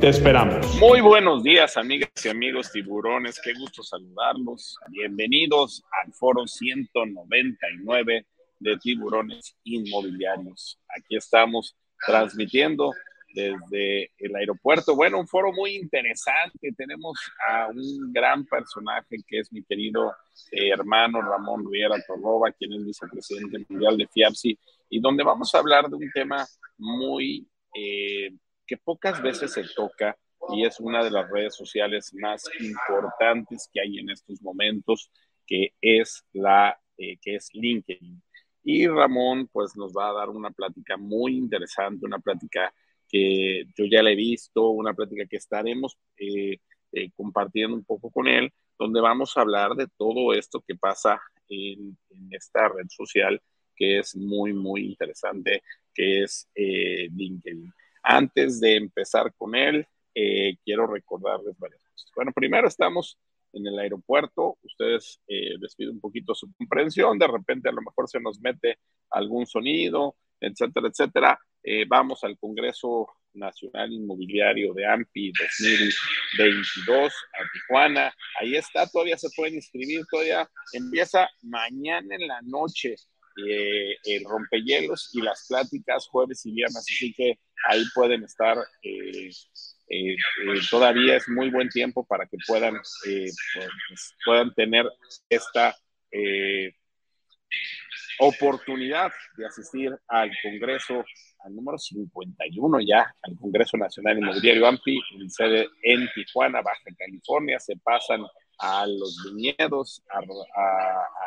Te esperamos. Muy buenos días, amigas y amigos tiburones. Qué gusto saludarlos. Bienvenidos al foro 199 de tiburones inmobiliarios. Aquí estamos transmitiendo desde el aeropuerto. Bueno, un foro muy interesante. Tenemos a un gran personaje que es mi querido eh, hermano Ramón Riera Torroba, quien es vicepresidente mundial de FIAPSI, y donde vamos a hablar de un tema muy eh, que pocas veces se toca y es una de las redes sociales más importantes que hay en estos momentos, que es la eh, que es LinkedIn. Y Ramón, pues nos va a dar una plática muy interesante, una plática que yo ya la he visto, una plática que estaremos eh, eh, compartiendo un poco con él, donde vamos a hablar de todo esto que pasa en, esta red social que es muy, muy interesante, que es eh, LinkedIn. Antes de empezar con él, quiero recordarles varias cosas. Bueno, primero estamos en el aeropuerto. Ustedes eh, les pido un poquito su comprensión. De repente a lo mejor se nos mete algún sonido, etcétera, etcétera. Eh, vamos al Congreso Nacional Inmobiliario de AMPI 2022 a Tijuana. Ahí está, todavía se pueden inscribir, todavía empieza mañana en la noche eh, el rompehielos y las pláticas jueves y viernes, así que ahí pueden estar eh, eh, eh, todavía es muy buen tiempo para que puedan, eh, pues, puedan tener esta oportunidad de asistir al Congreso, al número 51 ya, al Congreso Nacional Inmobiliario AMPI, en sede en Tijuana, Baja California, se pasan a los viñedos,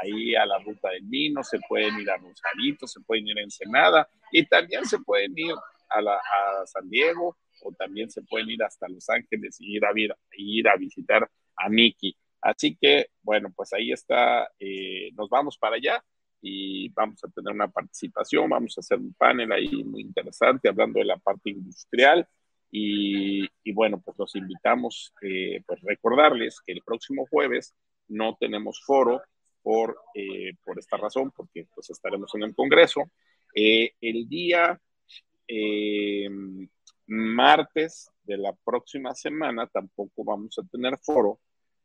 ahí a la ruta del vino, se pueden ir a Rosarito, se pueden ir a Ensenada y también se pueden ir a, a San Diego, o también se pueden ir hasta Los Ángeles y ir a, ir a visitar a Mickey. Así que, bueno, pues ahí está, eh, nos vamos para allá y vamos a tener una participación, vamos a hacer un panel ahí muy interesante hablando de la parte industrial y, bueno, pues los invitamos, eh, pues recordarles que el próximo jueves no tenemos foro por, eh, esta razón, porque pues estaremos en el Congreso. el día martes de la próxima semana tampoco vamos a tener foro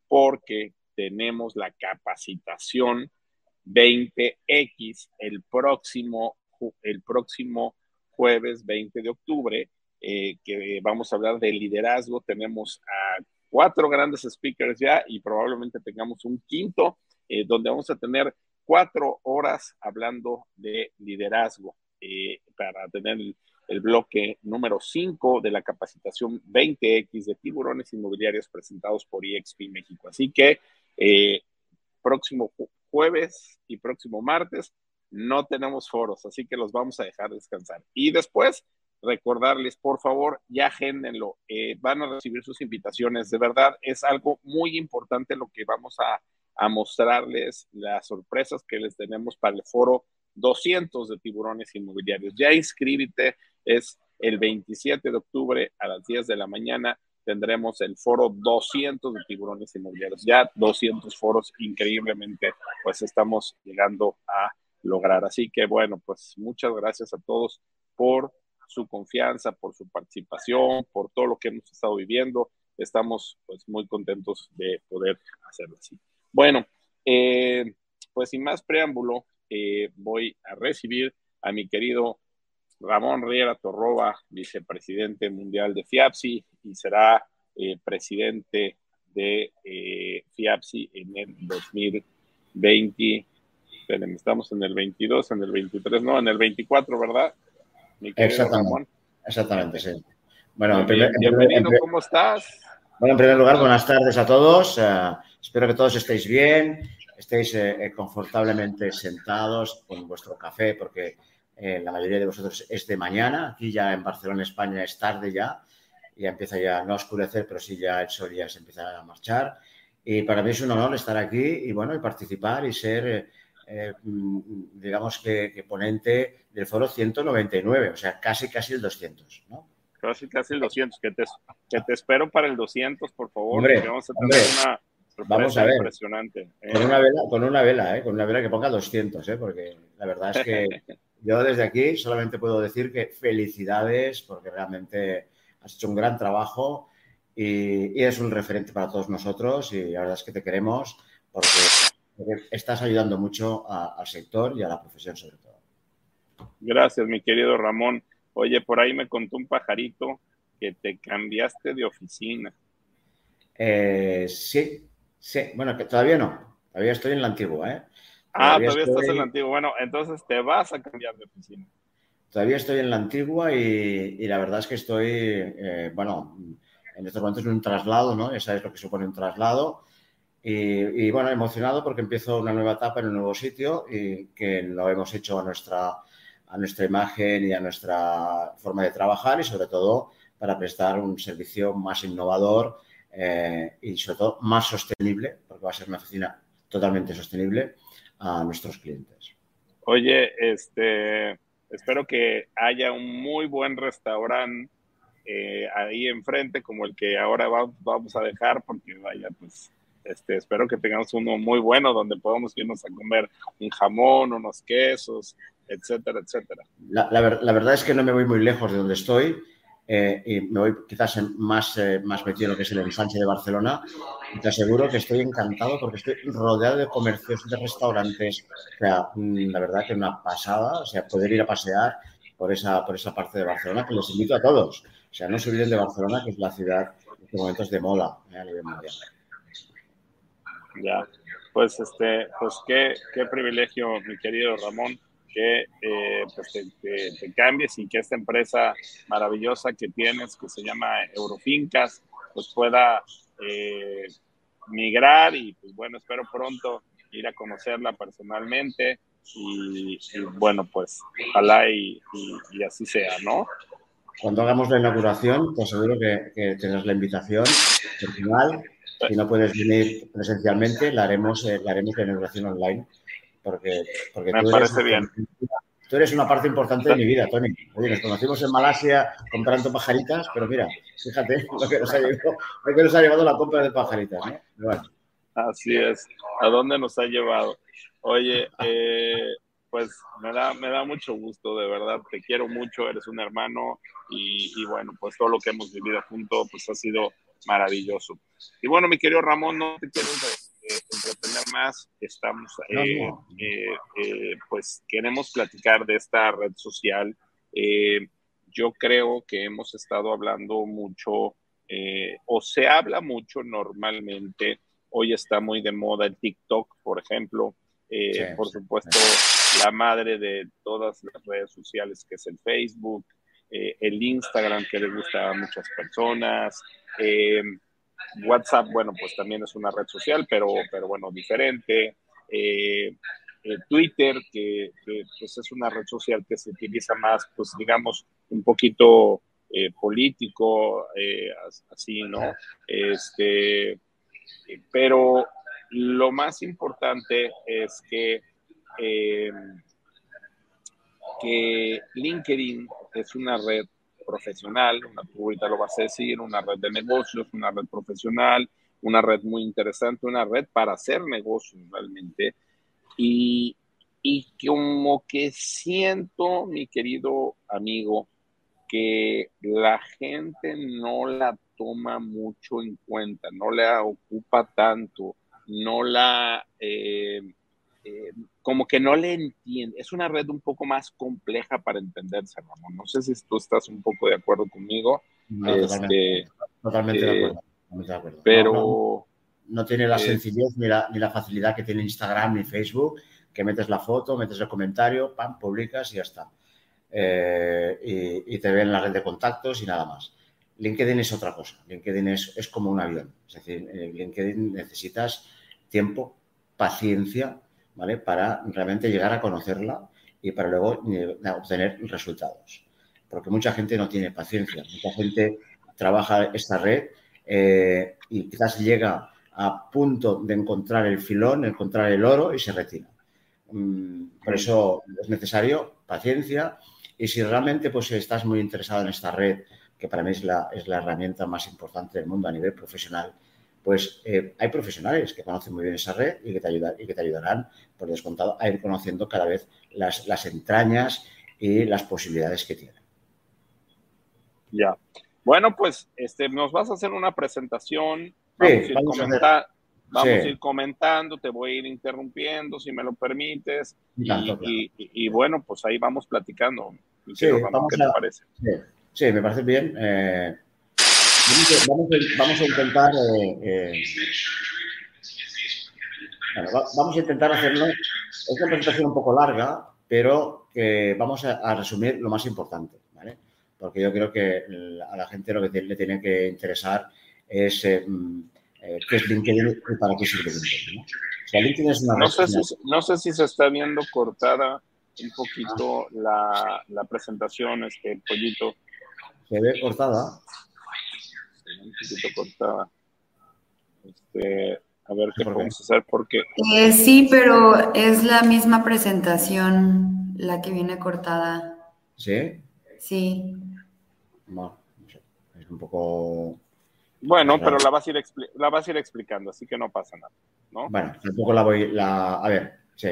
porque tenemos la capacitación 20X el próximo, el próximo jueves 20 de octubre, eh, que vamos a hablar de liderazgo. Tenemos a cuatro grandes speakers ya y probablemente tengamos un quinto, eh, donde vamos a tener cuatro horas hablando de liderazgo eh, para tener el bloque número 5 de la capacitación 20X de tiburones inmobiliarios presentados por EXP México. Así que eh, próximo jueves y próximo martes no tenemos foros, así que los vamos a dejar descansar. Y después, recordarles, por favor, ya agéndenlo, eh, van a recibir sus invitaciones. De verdad, es algo muy importante lo que vamos a, a mostrarles, las sorpresas que les tenemos para el foro 200 de tiburones inmobiliarios. Ya inscríbete, es el 27 de octubre a las 10 de la mañana. Tendremos el foro 200 de tiburones inmobiliarios. Ya 200 foros, increíblemente, pues estamos llegando a lograr. Así que bueno, pues muchas gracias a todos por su confianza, por su participación, por todo lo que hemos estado viviendo. Estamos pues muy contentos de poder hacerlo así. Bueno, eh, pues sin más preámbulo, eh, voy a recibir a mi querido Ramón Riera Torroba, vicepresidente mundial de FIAPSI y será eh, presidente de eh, FIAPSI en el 2020. estamos en el 22, en el 23, no, en el 24, ¿verdad? Exactamente, exactamente, sí. Bueno, bienvenido, ¿cómo estás? Bueno, en primer lugar, buenas tardes a todos. espero que todos estéis bien, estéis confortablemente sentados con vuestro café, porque eh, la mayoría de vosotros es de mañana. Aquí ya en Barcelona, España, es tarde ya. Ya empieza ya no a oscurecer, pero sí ya el sol ya se empieza a marchar. Y para mí es un honor estar aquí y bueno, y participar y ser eh, mm, digamos que, ponente del foro 199, o sea, casi, casi el 200, ¿no? Casi, casi el 200, que te, que te espero para el 200, por favor, vamos a tener una vamos a ver. impresionante. ¿eh? Con una vela, con una vela, ¿eh? con una vela que ponga 200, ¿eh? porque la verdad es que yo desde aquí solamente puedo decir que felicidades, porque realmente has hecho un gran trabajo y, es un referente para todos nosotros y la verdad es que te queremos porque, estás ayudando mucho al sector y a la profesión sobre todo. Gracias, mi querido Ramón. Oye, por ahí me contó un pajarito que te cambiaste de oficina. Eh, sí, sí. Bueno, que todavía no. Todavía estoy en la antigua, ¿eh? ah, todavía estás en la antigua. Bueno, entonces te vas a cambiar de oficina. Todavía estoy en la antigua y, la verdad es que estoy, eh, bueno, en estos momentos en un traslado, ¿no? Ya sabes lo que supone un traslado. Y, bueno, emocionado porque empiezo una nueva etapa en un nuevo sitio y que lo hemos hecho a nuestra, a nuestra imagen y a nuestra forma de trabajar y sobre todo para prestar un servicio más innovador eh, y sobre todo más sostenible, porque va a ser una oficina totalmente sostenible a nuestros clientes. Oye, este, espero que haya un muy buen restaurante eh, ahí enfrente, como el que ahora vamos a dejar, porque vaya, pues este, espero que tengamos uno muy bueno donde podamos irnos a comer un jamón, unos quesos, etcétera, etcétera. La, verdad es que no me voy muy lejos de donde estoy eh, y me voy quizás más, eh, más metido en lo que es el ensanche de Barcelona te aseguro que estoy encantado porque estoy rodeado de comercios, de restaurantes, o sea, mm, la verdad que una pasada, o sea, poder ir a pasear por esa, por esa parte de Barcelona, que les invito a todos. O sea, no se olviden de Barcelona, que es la ciudad en estos momentos de moda eh. Ya, pues este, pues qué, qué privilegio, mi querido Ramón, que eh, pues te, cambies y que esta empresa maravillosa que tienes, que se llama Eurofincas, pues pueda eh, migrar y pues bueno, espero pronto ir a conocerla personalmente y, bueno, pues ojalá y, así sea, ¿no? Cuando hagamos la inauguración, pues seguro que, que la invitación personal. Si no puedes venir presencialmente, la haremos, eh, la haremos la inauguración online. Porque, porque Me parece bien. Tú eres una parte importante de mi vida, Tony. Oye, nos conocimos en Malasia comprando pajaritas, pero mira, fíjate lo que nos ha llevado, lo que nos ha llevado la compra de pajaritas. ¿no? Así es. ¿A dónde nos ha llevado? Oye, eh, pues me da, me da mucho gusto, de verdad, te quiero mucho, eres un hermano y, bueno, pues todo lo que hemos vivido juntos, pues ha sido maravilloso. Y bueno, mi querido Ramón, no te quiero eh, entretener más, estamos, eh, pues queremos platicar de esta red social. yo creo que hemos estado hablando mucho, o se habla mucho normalmente, hoy está muy de moda el TikTok, por ejemplo, eh, por supuesto, la madre de todas las redes sociales, que es el Facebook, eh, el Instagram, que le gusta a muchas personas. Eh, WhatsApp, bueno, pues también es una red social, pero, pero bueno, diferente. Twitter, que, pues es una red social que se utiliza más, pues digamos, un poquito político, así, ¿no? Este, pero lo más importante es que, eh, que LinkedIn es una red profesional, tú ahorita lo vas a decir, una red de negocios, una red profesional, una red muy interesante, una red para hacer negocios realmente. Y, y como que siento, mi querido amigo, que la gente no la toma mucho en cuenta, no la ocupa tanto no la, eh, eh, como que no le entiende. Es una red un poco más compleja para entenderse, Ramón. No sé si tú estás un poco de acuerdo conmigo. totalmente, este, de, eh, acuerdo, Pero... No, tiene la sencillez ni la, ni la facilidad que tiene Instagram ni Facebook, que metes la foto, metes el comentario, pam, publicas y ya está. y, y, te ven la red de contactos y nada más. LinkedIn es otra cosa. LinkedIn es, es como un avión. Es decir, en LinkedIn necesitas tiempo, paciencia, Para realmente llegar a conocerla y para luego eh, obtener resultados. Porque mucha gente no tiene paciencia, mucha gente trabaja esta red eh, y quizás llega a punto de encontrar el filón, encontrar el oro y se retira. Mm, por eso es necesario paciencia y si realmente pues, estás muy interesado en esta red, que para mí es la, es la herramienta más importante del mundo a nivel profesional, pues eh, hay profesionales que conocen muy bien esa red y que te, ayudan, y que te ayudarán, por descontado, a ir conociendo cada vez las, las entrañas y las posibilidades que tiene. Ya. Bueno, pues este, nos vas a hacer una presentación. Vamos, a, ir comentando, te voy a ir interrumpiendo si me lo permites. Y, bueno, pues ahí vamos platicando. Sí, ¿Qué te parece? Sí, me parece bien. Eh, vamos, a, intentar. Eh, eh, vamos a intentar hacerlo. Es una presentación un poco larga, pero que vamos a, resumir lo más importante, ¿vale? Porque yo creo que a la gente lo que le tiene que interesar es eh, mm, qué es LinkedIn y para qué sirve LinkedIn. no, sé si, no sé si se está viendo cortada un poquito la, la, presentación, este pollito. Se ve cortada un poquito cortada. Este, a ver qué podemos hacer porque... Eh, sí, pero es la misma presentación la que viene cortada. ¿Sí? Sí. Bueno, es un poco... Bueno, pero la vas, a ir la vas a ir explicando, así que no pasa nada, ¿no? Bueno, tampoco la voy... La... A ver, sí.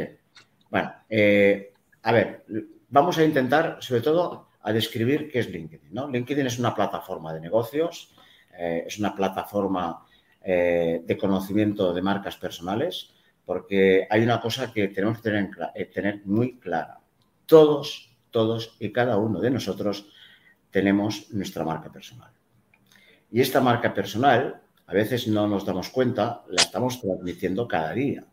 Bueno, eh, a ver, vamos a intentar, sobre todo, a describir qué es LinkedIn, ¿no? LinkedIn es una plataforma de negocios eh, es una plataforma eh, de conocimiento de marcas personales, porque hay una cosa que tenemos que tener, eh, tener muy clara. Todos, todos y cada uno de nosotros tenemos nuestra marca personal. Y esta marca personal, a veces no nos damos cuenta, la estamos transmitiendo cada día.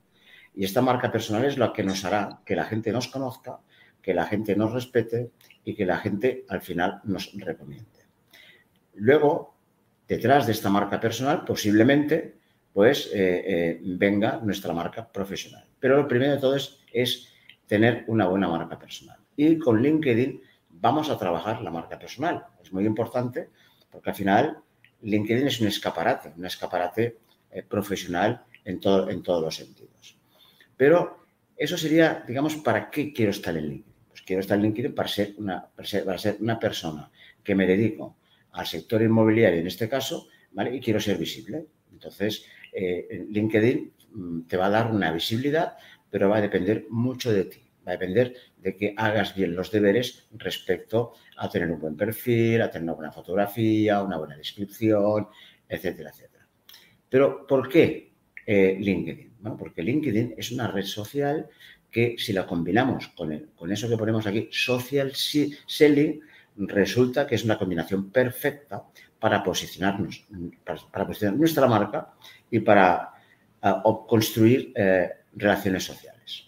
Y esta marca personal es la que nos hará que la gente nos conozca, que la gente nos respete y que la gente al final nos recomiende. Luego, detrás de esta marca personal posiblemente pues eh, eh, venga nuestra marca profesional. Pero lo primero de todo es, es tener una buena marca personal. Y con LinkedIn vamos a trabajar la marca personal. Es muy importante porque al final LinkedIn es un escaparate, un escaparate eh, profesional en, todo, en todos los sentidos. Pero eso sería, digamos, ¿para qué quiero estar en LinkedIn? Pues quiero estar en LinkedIn para ser una, para ser una persona que me dedico al sector inmobiliario en este caso, ¿vale? Y quiero ser visible. Entonces, eh, LinkedIn mm, te va a dar una visibilidad, pero va a depender mucho de ti. Va a depender de que hagas bien los deberes respecto a tener un buen perfil, a tener una buena fotografía, una buena descripción, etcétera, etcétera. Pero, ¿por qué eh, LinkedIn? Bueno, porque LinkedIn es una red social que si la combinamos con, con eso que ponemos aquí, social selling, resulta que es una combinación perfecta para posicionarnos, para, posicionar nuestra marca y para construir eh, relaciones sociales.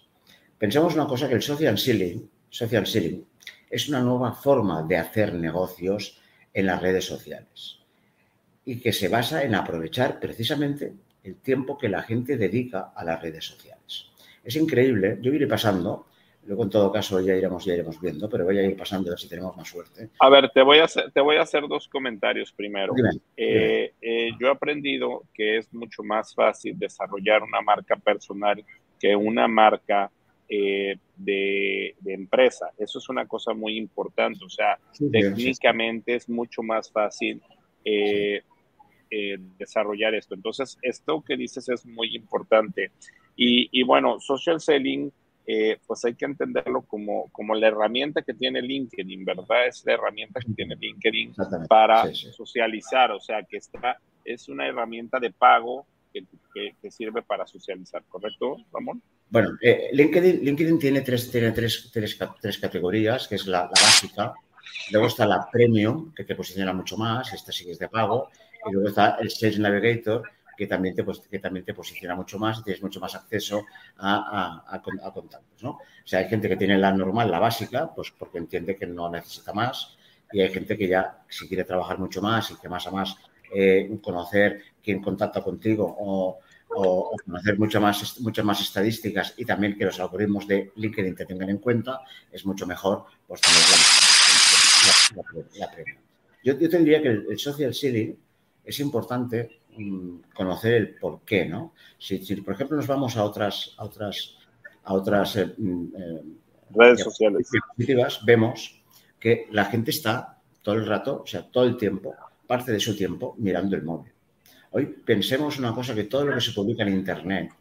Pensemos una cosa que el social selling, social selling es una nueva forma de hacer negocios en las redes sociales y que se basa en aprovechar precisamente el tiempo que la gente dedica a las redes sociales. Es increíble, yo iré pasando Luego, en todo caso, ya iremos, ya iremos viendo, pero voy a ir pasando a ver si tenemos más suerte. A ver, te voy a hacer, te voy a hacer dos comentarios primero. Eh, eh, yo he aprendido que es mucho más fácil desarrollar una marca personal que una marca eh, de, empresa. Eso es una cosa muy importante. O sea, técnicamente es mucho más fácil desarrollar esto. Entonces, esto que dices es muy importante. Y, y bueno, social selling eh, pues hay que entenderlo como, como la herramienta que tiene LinkedIn, ¿verdad? Es la herramienta que tiene LinkedIn para socializar, o sea, que está, es una herramienta de pago que, que, sirve para socializar, ¿correcto, Ramón? Bueno, eh, LinkedIn, LinkedIn tiene, tres, tiene tres, tres, tres categorías, que es la, básica, luego está la premium, que te posiciona mucho más, esta sí que es de pago, y luego está el Sales Navigator, que también te, pues, que también te posiciona mucho más y tienes mucho más acceso a, a, contactos. ¿no? O sea, hay gente que tiene la normal, la básica, pues porque entiende que no necesita más y hay gente que ya, si quiere trabajar mucho más y que más a más eh, conocer quién contacta contigo o, conocer mucho más, muchas más estadísticas y también que los algoritmos de LinkedIn te tengan en cuenta, es mucho mejor pues, tener la, premia. Yo, yo tendría que el, el social selling es importante mm, conocer el por qué, ¿no? Si, por ejemplo, nos vamos a otras, a otras, a otras eh, mm, eh, redes sociales vemos que la gente está todo el rato, o sea, todo el tiempo, parte de su tiempo mirando el móvil. Hoy pensemos una cosa, que todo lo que se publica en Internet,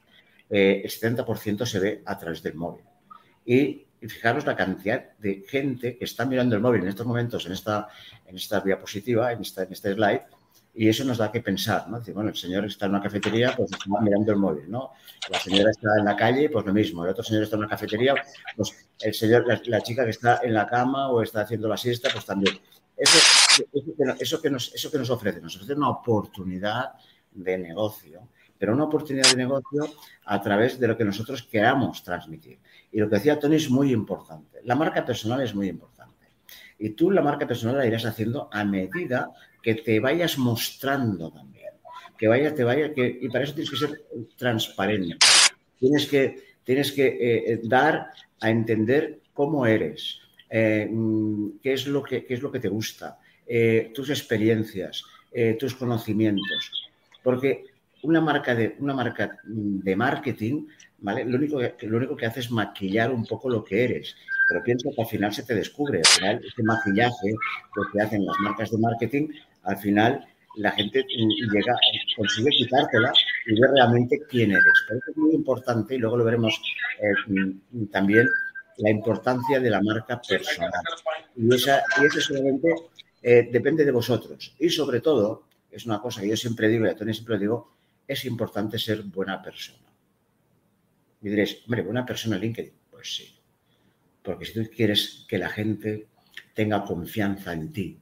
eh, el 70% se ve a través del móvil. Y, fijaros la cantidad de gente que está mirando el móvil en estos momentos, en esta, en esta diapositiva, en, esta, en este slide, y eso nos da que pensar, ¿no? Decir, bueno, el señor está en una cafetería, pues está mirando el móvil, ¿no? La señora está en la calle, pues lo mismo. El otro señor está en una cafetería, pues el señor, la, chica que está en la cama o está haciendo la siesta, pues también. Eso, eso, que nos, eso que nos ofrece, nos ofrece una oportunidad de negocio, pero una oportunidad de negocio a través de lo que nosotros queramos transmitir. Y lo que decía Tony es muy importante. La marca personal es muy importante. Y tú la marca personal la irás haciendo a medida que te vayas mostrando también. Que vaya, te vaya, que, y para eso tienes que ser transparente. Tienes que, tienes que eh, eh, dar a entender cómo eres, eh, mm, qué, es lo que, qué es lo que te gusta, tus experiencias, tus conocimientos. Porque una marca de, una marca de marketing, ¿vale? Lo único, que, lo único que hace es maquillar un poco lo que eres. Pero pienso que al final se te descubre. Al final, ese maquillaje que hacen las marcas de marketing al final la gente llega, consigue quitártela y ve realmente quién eres. Pero es muy importante y luego lo veremos eh, también la importancia de la marca personal. Y, esa, y eso solamente eh, depende de vosotros. Y sobre todo, es una cosa que yo siempre digo y a Tony siempre digo, es importante ser buena persona. Y diréis, hombre, buena persona en LinkedIn. Pues sí. Porque si tú quieres que la gente tenga confianza en ti,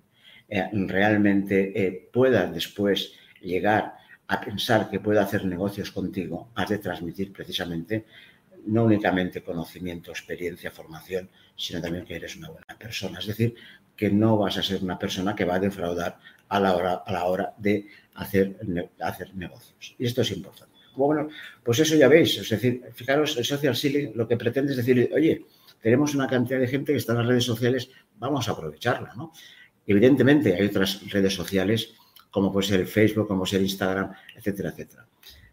eh, realmente eh, pueda después llegar a pensar que pueda hacer negocios contigo, has de transmitir precisamente no únicamente conocimiento, experiencia, formación, sino también que eres una buena persona. Es decir, que no vas a ser una persona que va a defraudar a la hora, a la hora de hacer, hacer negocios. Y esto es importante. Bueno, pues eso ya veis. Es decir, fijaros, el social selling lo que pretende es decir, oye, tenemos una cantidad de gente que está en las redes sociales, vamos a aprovecharla, ¿no? Evidentemente hay otras redes sociales como puede ser Facebook, como puede ser Instagram, etcétera, etcétera.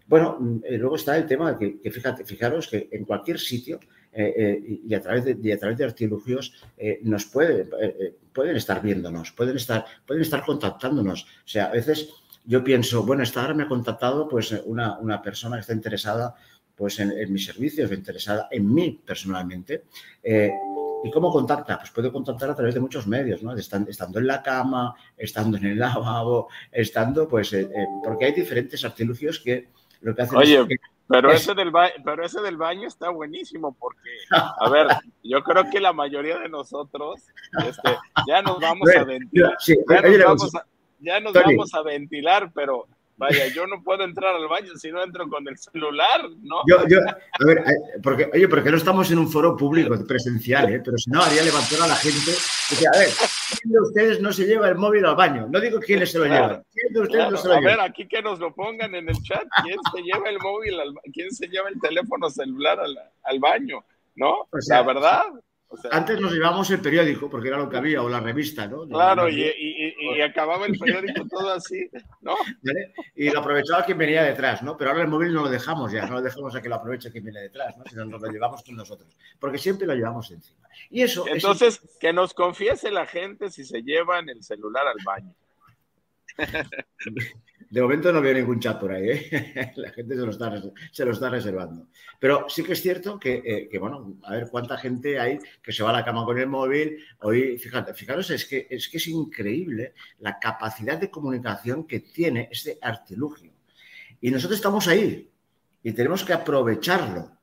Bueno, eh, luego está el tema de que, fíjate, fijaros que en cualquier sitio eh, eh, y, a través de, a través de artilugios nos pueden, pueden estar viéndonos, pueden estar, pueden estar contactándonos. O sea, a veces yo pienso, bueno, esta hora me ha contactado pues una, una persona que está interesada pues en, en mis servicios, interesada en mí personalmente. ¿Y cómo contacta? Pues puede contactar a través de muchos medios, ¿no? Estando en la cama, estando en el lavabo, estando, pues, eh, eh, porque hay diferentes artilugios que lo que hacen Oye, pero, ese del pero ese del baño está buenísimo porque, a ver, yo creo que la mayoría de nosotros este, ya nos vamos a ventilar. ya nos vamos a ventilar, pero Vaya, yo no puedo entrar al baño si no entro con el celular, ¿no? Yo, yo, a ver, eh, porque, oye, porque no estamos en un foro público presencial, ¿eh? pero si no, haría levantar a la gente. Dice, a ver, ¿quién de ustedes no se lleva el móvil al baño? No digo quiénes se lo llevan. ¿Quién de ustedes no se lo lleva? A ver, aquí que nos lo pongan en el chat. ¿Quién se lleva el móvil al ¿Quién se lleva el teléfono celular al, al baño? ¿no? O sea, la verdad. Antes nos llevábamos el periódico, porque era lo que había, o la revista, ¿no? Claro, y, acababa el periódico todo así, ¿no? Y lo aprovechaba quien venía detrás, ¿no? Pero ahora el móvil no lo dejamos ya, no lo dejamos a que lo aproveche quien viene detrás, ¿no? Sino nos lo llevamos con nosotros, porque siempre lo llevamos encima. Y eso. Entonces, que nos confiese la gente si se llevan el celular al baño. De momento no veo ningún chat por ahí, ¿eh? la gente se lo, está, se lo está reservando. Pero sí que es cierto que, eh, bueno, a ver cuánta gente hay que se va a la cama con el móvil. Hoy, fíjate, fijaros, es que, es que es increíble la capacidad de comunicación que tiene este artilugio. Y nosotros estamos ahí y tenemos que aprovecharlo.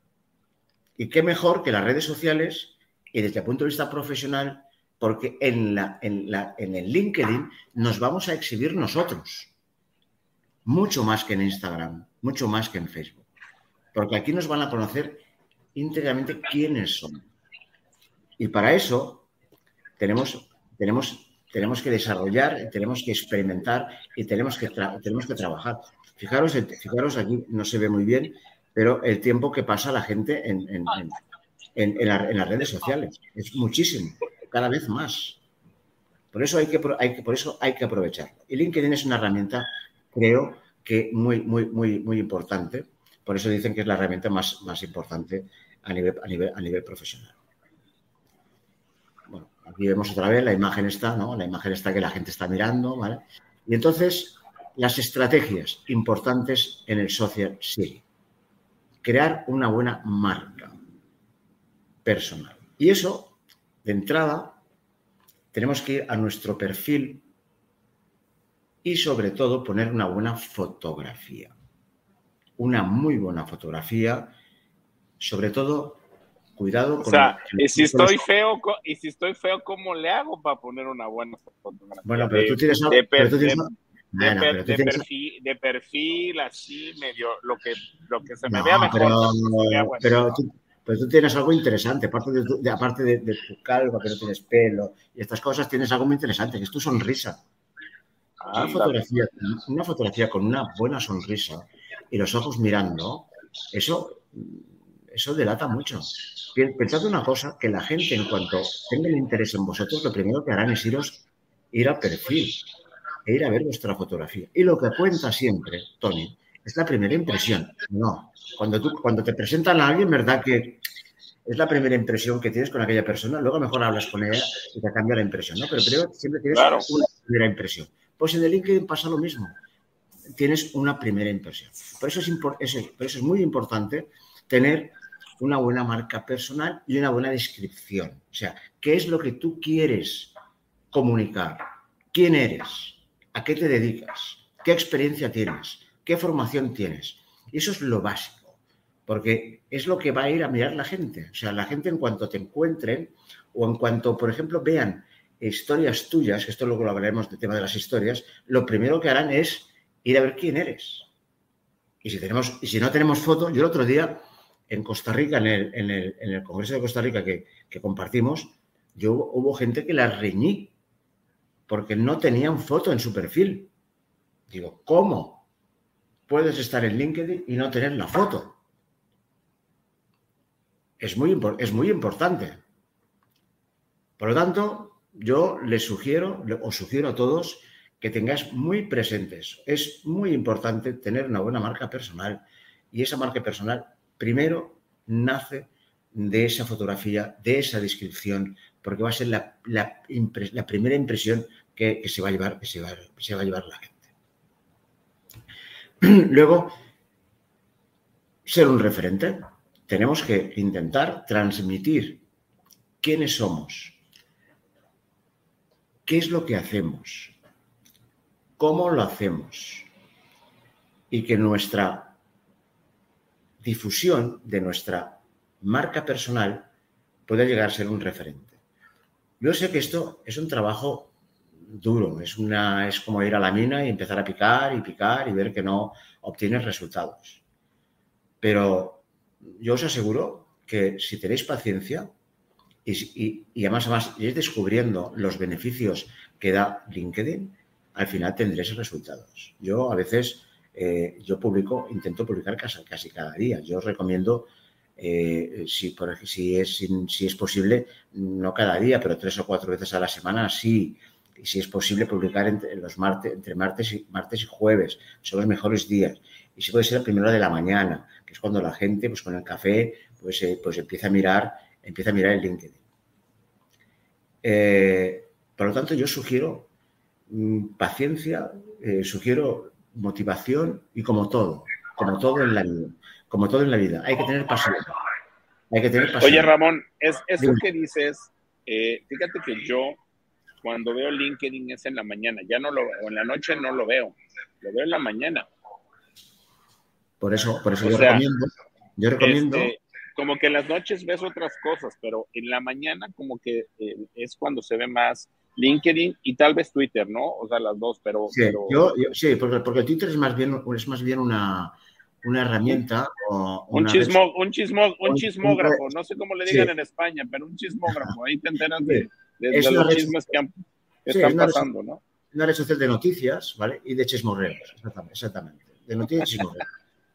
Y qué mejor que las redes sociales y desde el punto de vista profesional, porque en el LinkedIn nos vamos a exhibir nosotros mucho más que en Instagram, mucho más que en Facebook. Porque aquí nos van a conocer íntegramente quiénes son. Y para eso tenemos, tenemos, tenemos que desarrollar, tenemos que experimentar y tenemos que, tenemos que trabajar. Fijaros, fijaros, aquí no se ve muy bien, pero el tiempo que pasa la gente en, en, en, las redes sociales es muchísimo, cada vez más. Por eso hay que, hay que, por eso hay que aprovecharlo. Y LinkedIn es una herramienta creo que muy, muy, muy, muy importante. Por eso dicen que es la herramienta más, más importante a nivel, a nivel, a nivel profesional. Bueno, aquí vemos otra vez la imagen está, ¿no? La imagen está que la gente está mirando, ¿vale? Y entonces, las estrategias importantes en el social sí. Crear una buena marca personal. Y eso, de entrada, tenemos que ir a nuestro perfil y sobre todo poner una buena fotografía. Una muy buena fotografía, sobre todo cuidado con... O sea, y si estoy feo, y si estoy feo, ¿cómo le hago para poner una buena fotografía? Bueno, pero tú tienes... De, perfil, de, perfil, así medio, lo que, lo que se me vea mejor. Pero, tú, pero, tú, tienes algo interesante, aparte, de, aparte de, tu calva, que no tienes pelo y estas cosas, tienes algo muy interesante, que es tu sonrisa. Una fotografía, una fotografía con una buena sonrisa y los ojos mirando, eso, eso delata mucho. Pensad una cosa, que la gente en cuanto tenga el interés en vosotros, lo primero que harán es iros, ir al perfil e ir a ver vuestra fotografía. Y lo que cuenta siempre, Tony, es la primera impresión. No, cuando, tú, cuando te presentan a alguien, ¿verdad que es la primera impresión que tienes con aquella persona? Luego mejor hablas con ella y te cambia la impresión, ¿no? Pero primero siempre tienes una primera impresión. Pues en el LinkedIn pasa lo mismo. Tienes una primera impresión. Por eso es, por eso es muy importante tener una buena marca personal y una buena descripción. O sea, ¿qué es lo que tú quieres comunicar? ¿Quién eres? ¿A qué te dedicas? ¿Qué experiencia tienes? ¿Qué formación tienes? Y eso es lo básico, porque es lo que va a ir a mirar la gente. O sea, la gente en cuanto te encuentren o en cuanto, por ejemplo, vean historias tuyas, que esto luego lo hablaremos del tema de las historias, lo primero que harán es ir a ver quién eres. Y si, tenemos, y si no tenemos foto, yo el otro día en Costa Rica, en el, Congreso de Costa Rica que, compartimos, yo hubo gente que la reñí porque no tenían foto en su perfil. Digo, ¿cómo puedes estar en LinkedIn y no tener la foto? Es muy, es muy importante. Por lo tanto, yo les sugiero, os sugiero a todos que tengáis muy presentes. Es muy importante tener una buena marca personal y esa marca personal primero nace de esa fotografía, de esa descripción, porque va a ser la, primera impresión que, se va a llevar, que se va, se va a llevar la gente. Luego, ser un referente. Tenemos que intentar transmitir quiénes somos, qué es lo que hacemos, cómo lo hacemos y que nuestra difusión de nuestra marca personal puede llegar a ser un referente. Yo sé que esto es un trabajo duro, es, una, es como ir a la mina y empezar a picar y picar y ver que no obtienes resultados. Pero yo os aseguro que si tenéis paciencia y, y, además, además ir descubriendo los beneficios que da LinkedIn, al final tendréis resultados. Yo a veces eh, yo publico, intento publicar casi, casi cada día. Yo os recomiendo, eh, si, por, si, es, si, es posible, no cada día, pero tres o cuatro veces a la semana, sí. Y si es posible, publicar entre, los martes, entre martes y, martes y jueves. Son los mejores días. Y si puede ser a primera de la mañana, que es cuando la gente, pues con el café, pues, eh, pues empieza a mirar, empieza a mirar el LinkedIn. por lo tanto, yo sugiero mm, paciencia, sugiero motivación y como todo, como todo en la vida, como todo en la vida, hay que tener pasión. Hay que tener pasión. Oye, Ramón, es, eso que dices, eh, fíjate que yo cuando veo LinkedIn es en la mañana, ya no lo veo, en la noche no lo veo, lo veo en la mañana. Por eso, por eso yo recomiendo, yo recomiendo. Este, como que en las noches ves otras cosas, pero en la mañana como que eh, es cuando se ve más LinkedIn y tal vez Twitter, ¿no? O sea, las dos, pero... Sí, Yo, sí porque, porque, Twitter es más bien, es más bien una, una herramienta o un, chismo, un, chismo, un chismógrafo, no sé cómo le digan en España, pero un chismógrafo, ahí te enteras de, los chismes que, están pasando, ¿no? Una red social de noticias, ¿vale? Y de chismorreos, exactamente, de noticias y chismorreos.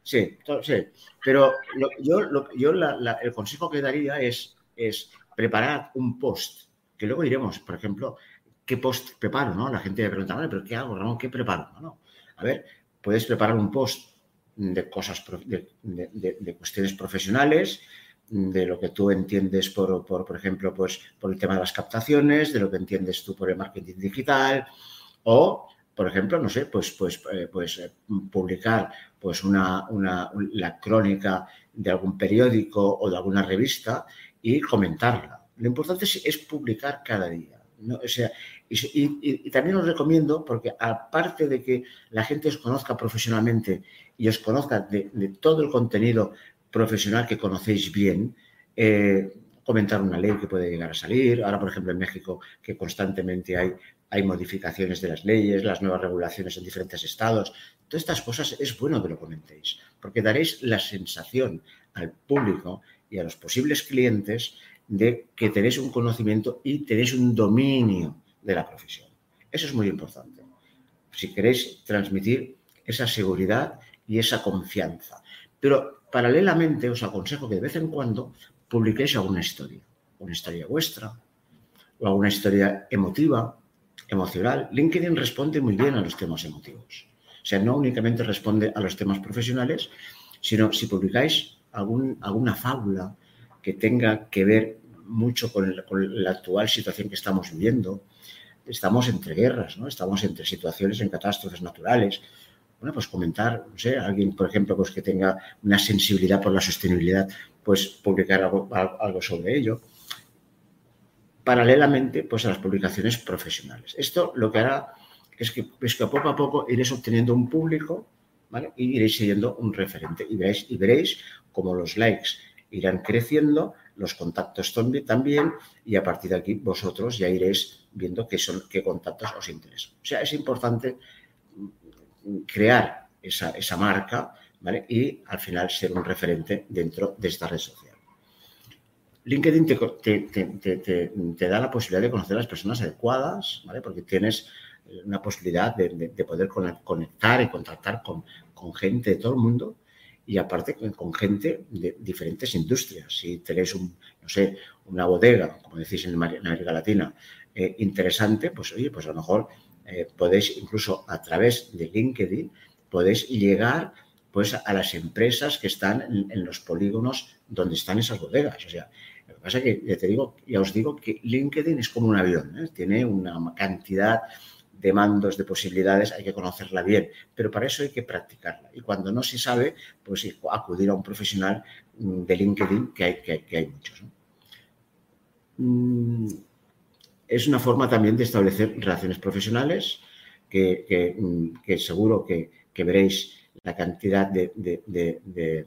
Sí, sí, pero yo, yo el consejo que daría es, es preparar un post, que luego iremos, por ejemplo, qué post preparo, ¿no? La gente me pregunta, vale, pero ¿qué hago, Ramón? ¿Qué preparo? No, A ver, puedes preparar un post de cosas, de, cuestiones profesionales, de lo que tú entiendes por, por, ejemplo, pues por el tema de las captaciones, de lo que entiendes tú por el marketing digital o, por ejemplo, no sé, pues, pues, eh, pues eh, publicar pues una, una, la crónica de algún periódico o de alguna revista y comentarla. Lo importante es, publicar cada día. O sea, y, también os recomiendo, porque aparte de que la gente os conozca profesionalmente y os conozca de, de todo el contenido profesional que conocéis bien, eh, comentar una ley que puede llegar a salir. Ahora, por ejemplo, en México, que constantemente hay, hay modificaciones de las leyes, las nuevas regulaciones en diferentes estados. Todas estas cosas es bueno que lo comentéis, porque daréis la sensación al público y a los posibles clientes de que tenéis un conocimiento y tenéis un dominio de la profesión. Eso es muy importante. Si queréis transmitir esa seguridad y esa confianza. Pero Paralelamente, os aconsejo que de vez en cuando publiquéis alguna historia, una historia vuestra o alguna historia emotiva, emocional. LinkedIn responde muy bien a los temas emotivos. O sea, no únicamente responde a los temas profesionales, sino si publicáis alguna fábula que tenga que ver mucho con, la actual situación que estamos viviendo. Estamos entre guerras, ¿no? estamos entre situaciones en catástrofes naturales, bueno, pues comentar, no sé, alguien, por ejemplo, pues que tenga una sensibilidad por la sostenibilidad, pues publicar algo sobre ello. Paralelamente, pues a las publicaciones profesionales. Esto lo que hará es que, es poco a poco iréis obteniendo un público. Y iréis siguiendo un referente. Y veréis, y veréis cómo los likes irán creciendo, los contactos también, y a partir de aquí vosotros ya iréis viendo qué, son, qué contactos os interesan. O sea, es importante crear esa, esa marca y al final ser un referente dentro de esta red social. LinkedIn te, da la posibilidad de conocer a las personas adecuadas, porque tienes una posibilidad de, poder conectar y contactar con, gente de todo el mundo y aparte con, gente de diferentes industrias. Si tenéis, un, no sé, una bodega, como decís en América Latina, eh, interesante, pues oye, pues a lo mejor eh, podéis incluso a través de LinkedIn, podéis llegar pues a las empresas que están en, los polígonos donde están esas bodegas. O sea, pasa es que ya te digo, ya os digo que LinkedIn es como un avión, ¿eh? tiene una cantidad de mandos, de posibilidades, hay que conocerla bien, pero para eso hay que practicarla. Y cuando no se sabe, pues acudir a un profesional mm, de LinkedIn, que hay, que, hay muchos. Mm, es una forma también de establecer relaciones profesionales que, mm, seguro que, veréis la cantidad de,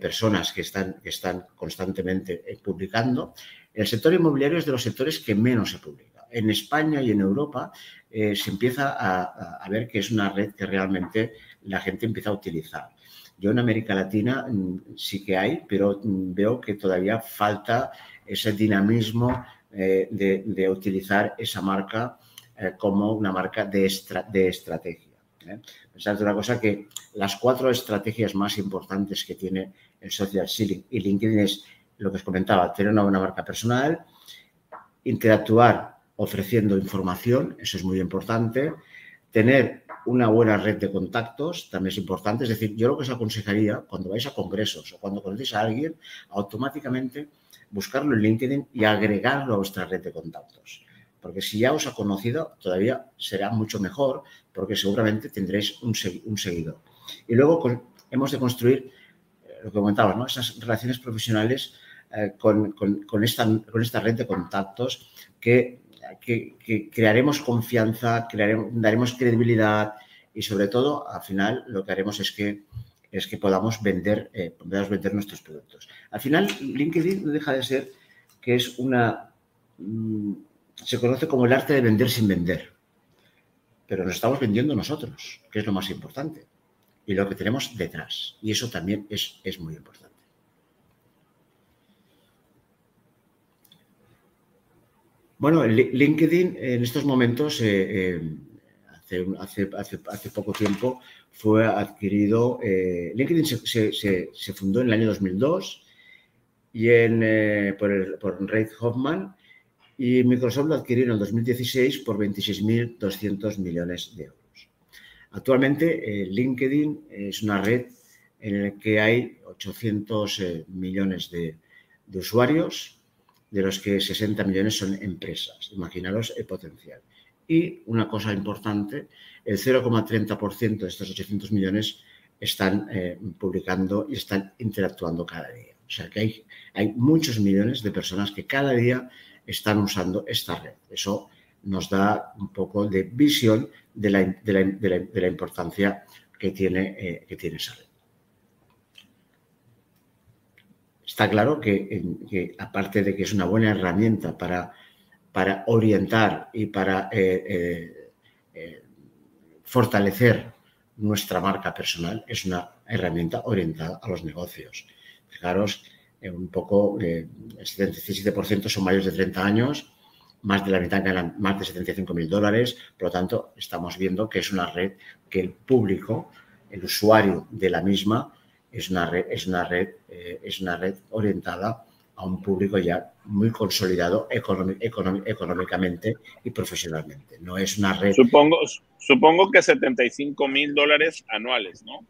personas que están, que están constantemente eh, publicando. El sector inmobiliario es de los sectores que menos se publica. En España y en Europa eh, se empieza a, a, ver que es una red que realmente la gente empieza a utilizar. Yo en América Latina mm, sí que hay, pero mm, veo que todavía falta ese dinamismo eh, de, utilizar esa marca como una marca de, de estrategia. ¿Eh? Pensad una cosa que las cuatro estrategias más importantes que tiene el social selling y LinkedIn es lo que os comentaba, tener una buena marca personal, interactuar ofreciendo información, eso es muy importante, tener una buena red de contactos también es importante. Es decir, yo lo que os aconsejaría cuando vais a congresos o cuando conocéis a alguien, automáticamente buscarlo en LinkedIn y agregarlo a vuestra red de contactos. Porque si ya os ha conocido, todavía será mucho mejor porque seguramente tendréis un, seguidor. Y luego hemos de construir, eh, lo que comentabas, ¿no? esas relaciones profesionales eh, con, esta, red de contactos que, crearemos confianza, daremos credibilidad y sobre todo, al final, lo que haremos es que podamos vender, eh, podamos vender nuestros productos. Al final, LinkedIn no deja de ser que es una... Se conoce como el arte de vender sin vender, pero nos estamos vendiendo nosotros, que es lo más importante, y lo que tenemos detrás. Y eso también es, es muy importante. Bueno, LinkedIn en estos momentos, eh, eh, hace, hace, hace, poco tiempo, fue adquirido, eh, LinkedIn se, se, se, fundó en el año 2002 y en, por, por Reid Hoffman y Microsoft lo adquirió en el 2016 por 26.200 millones de euros. Actualmente eh, LinkedIn es una red en el que hay 800 eh, millones de, usuarios, de los que 60 millones son empresas. Imaginaros el potencial. Y una cosa importante, el 0,30% de estos 800 millones están eh, publicando y están interactuando cada día. O sea que hay muchos millones de personas que cada día están usando esta red. Eso nos da un poco de visión de la, de la, importancia que tiene, eh, que tiene esa red. Está claro que, aparte de que es una buena herramienta para, para orientar y para eh, eh, fortalecer nuestra marca personal, es una herramienta orientada a los negocios. Fijaros, un poco, el 77% son mayores de 30 años, más de la mitad ganan más de 75 mil dólares, por lo tanto, estamos viendo que es una red que el público, el usuario de la misma, es una red, es una red, eh, es una red orientada a un público ya muy consolidado económicamente y profesionalmente. No es una red. Supongo, supongo que 75 mil dólares anuales, ¿no?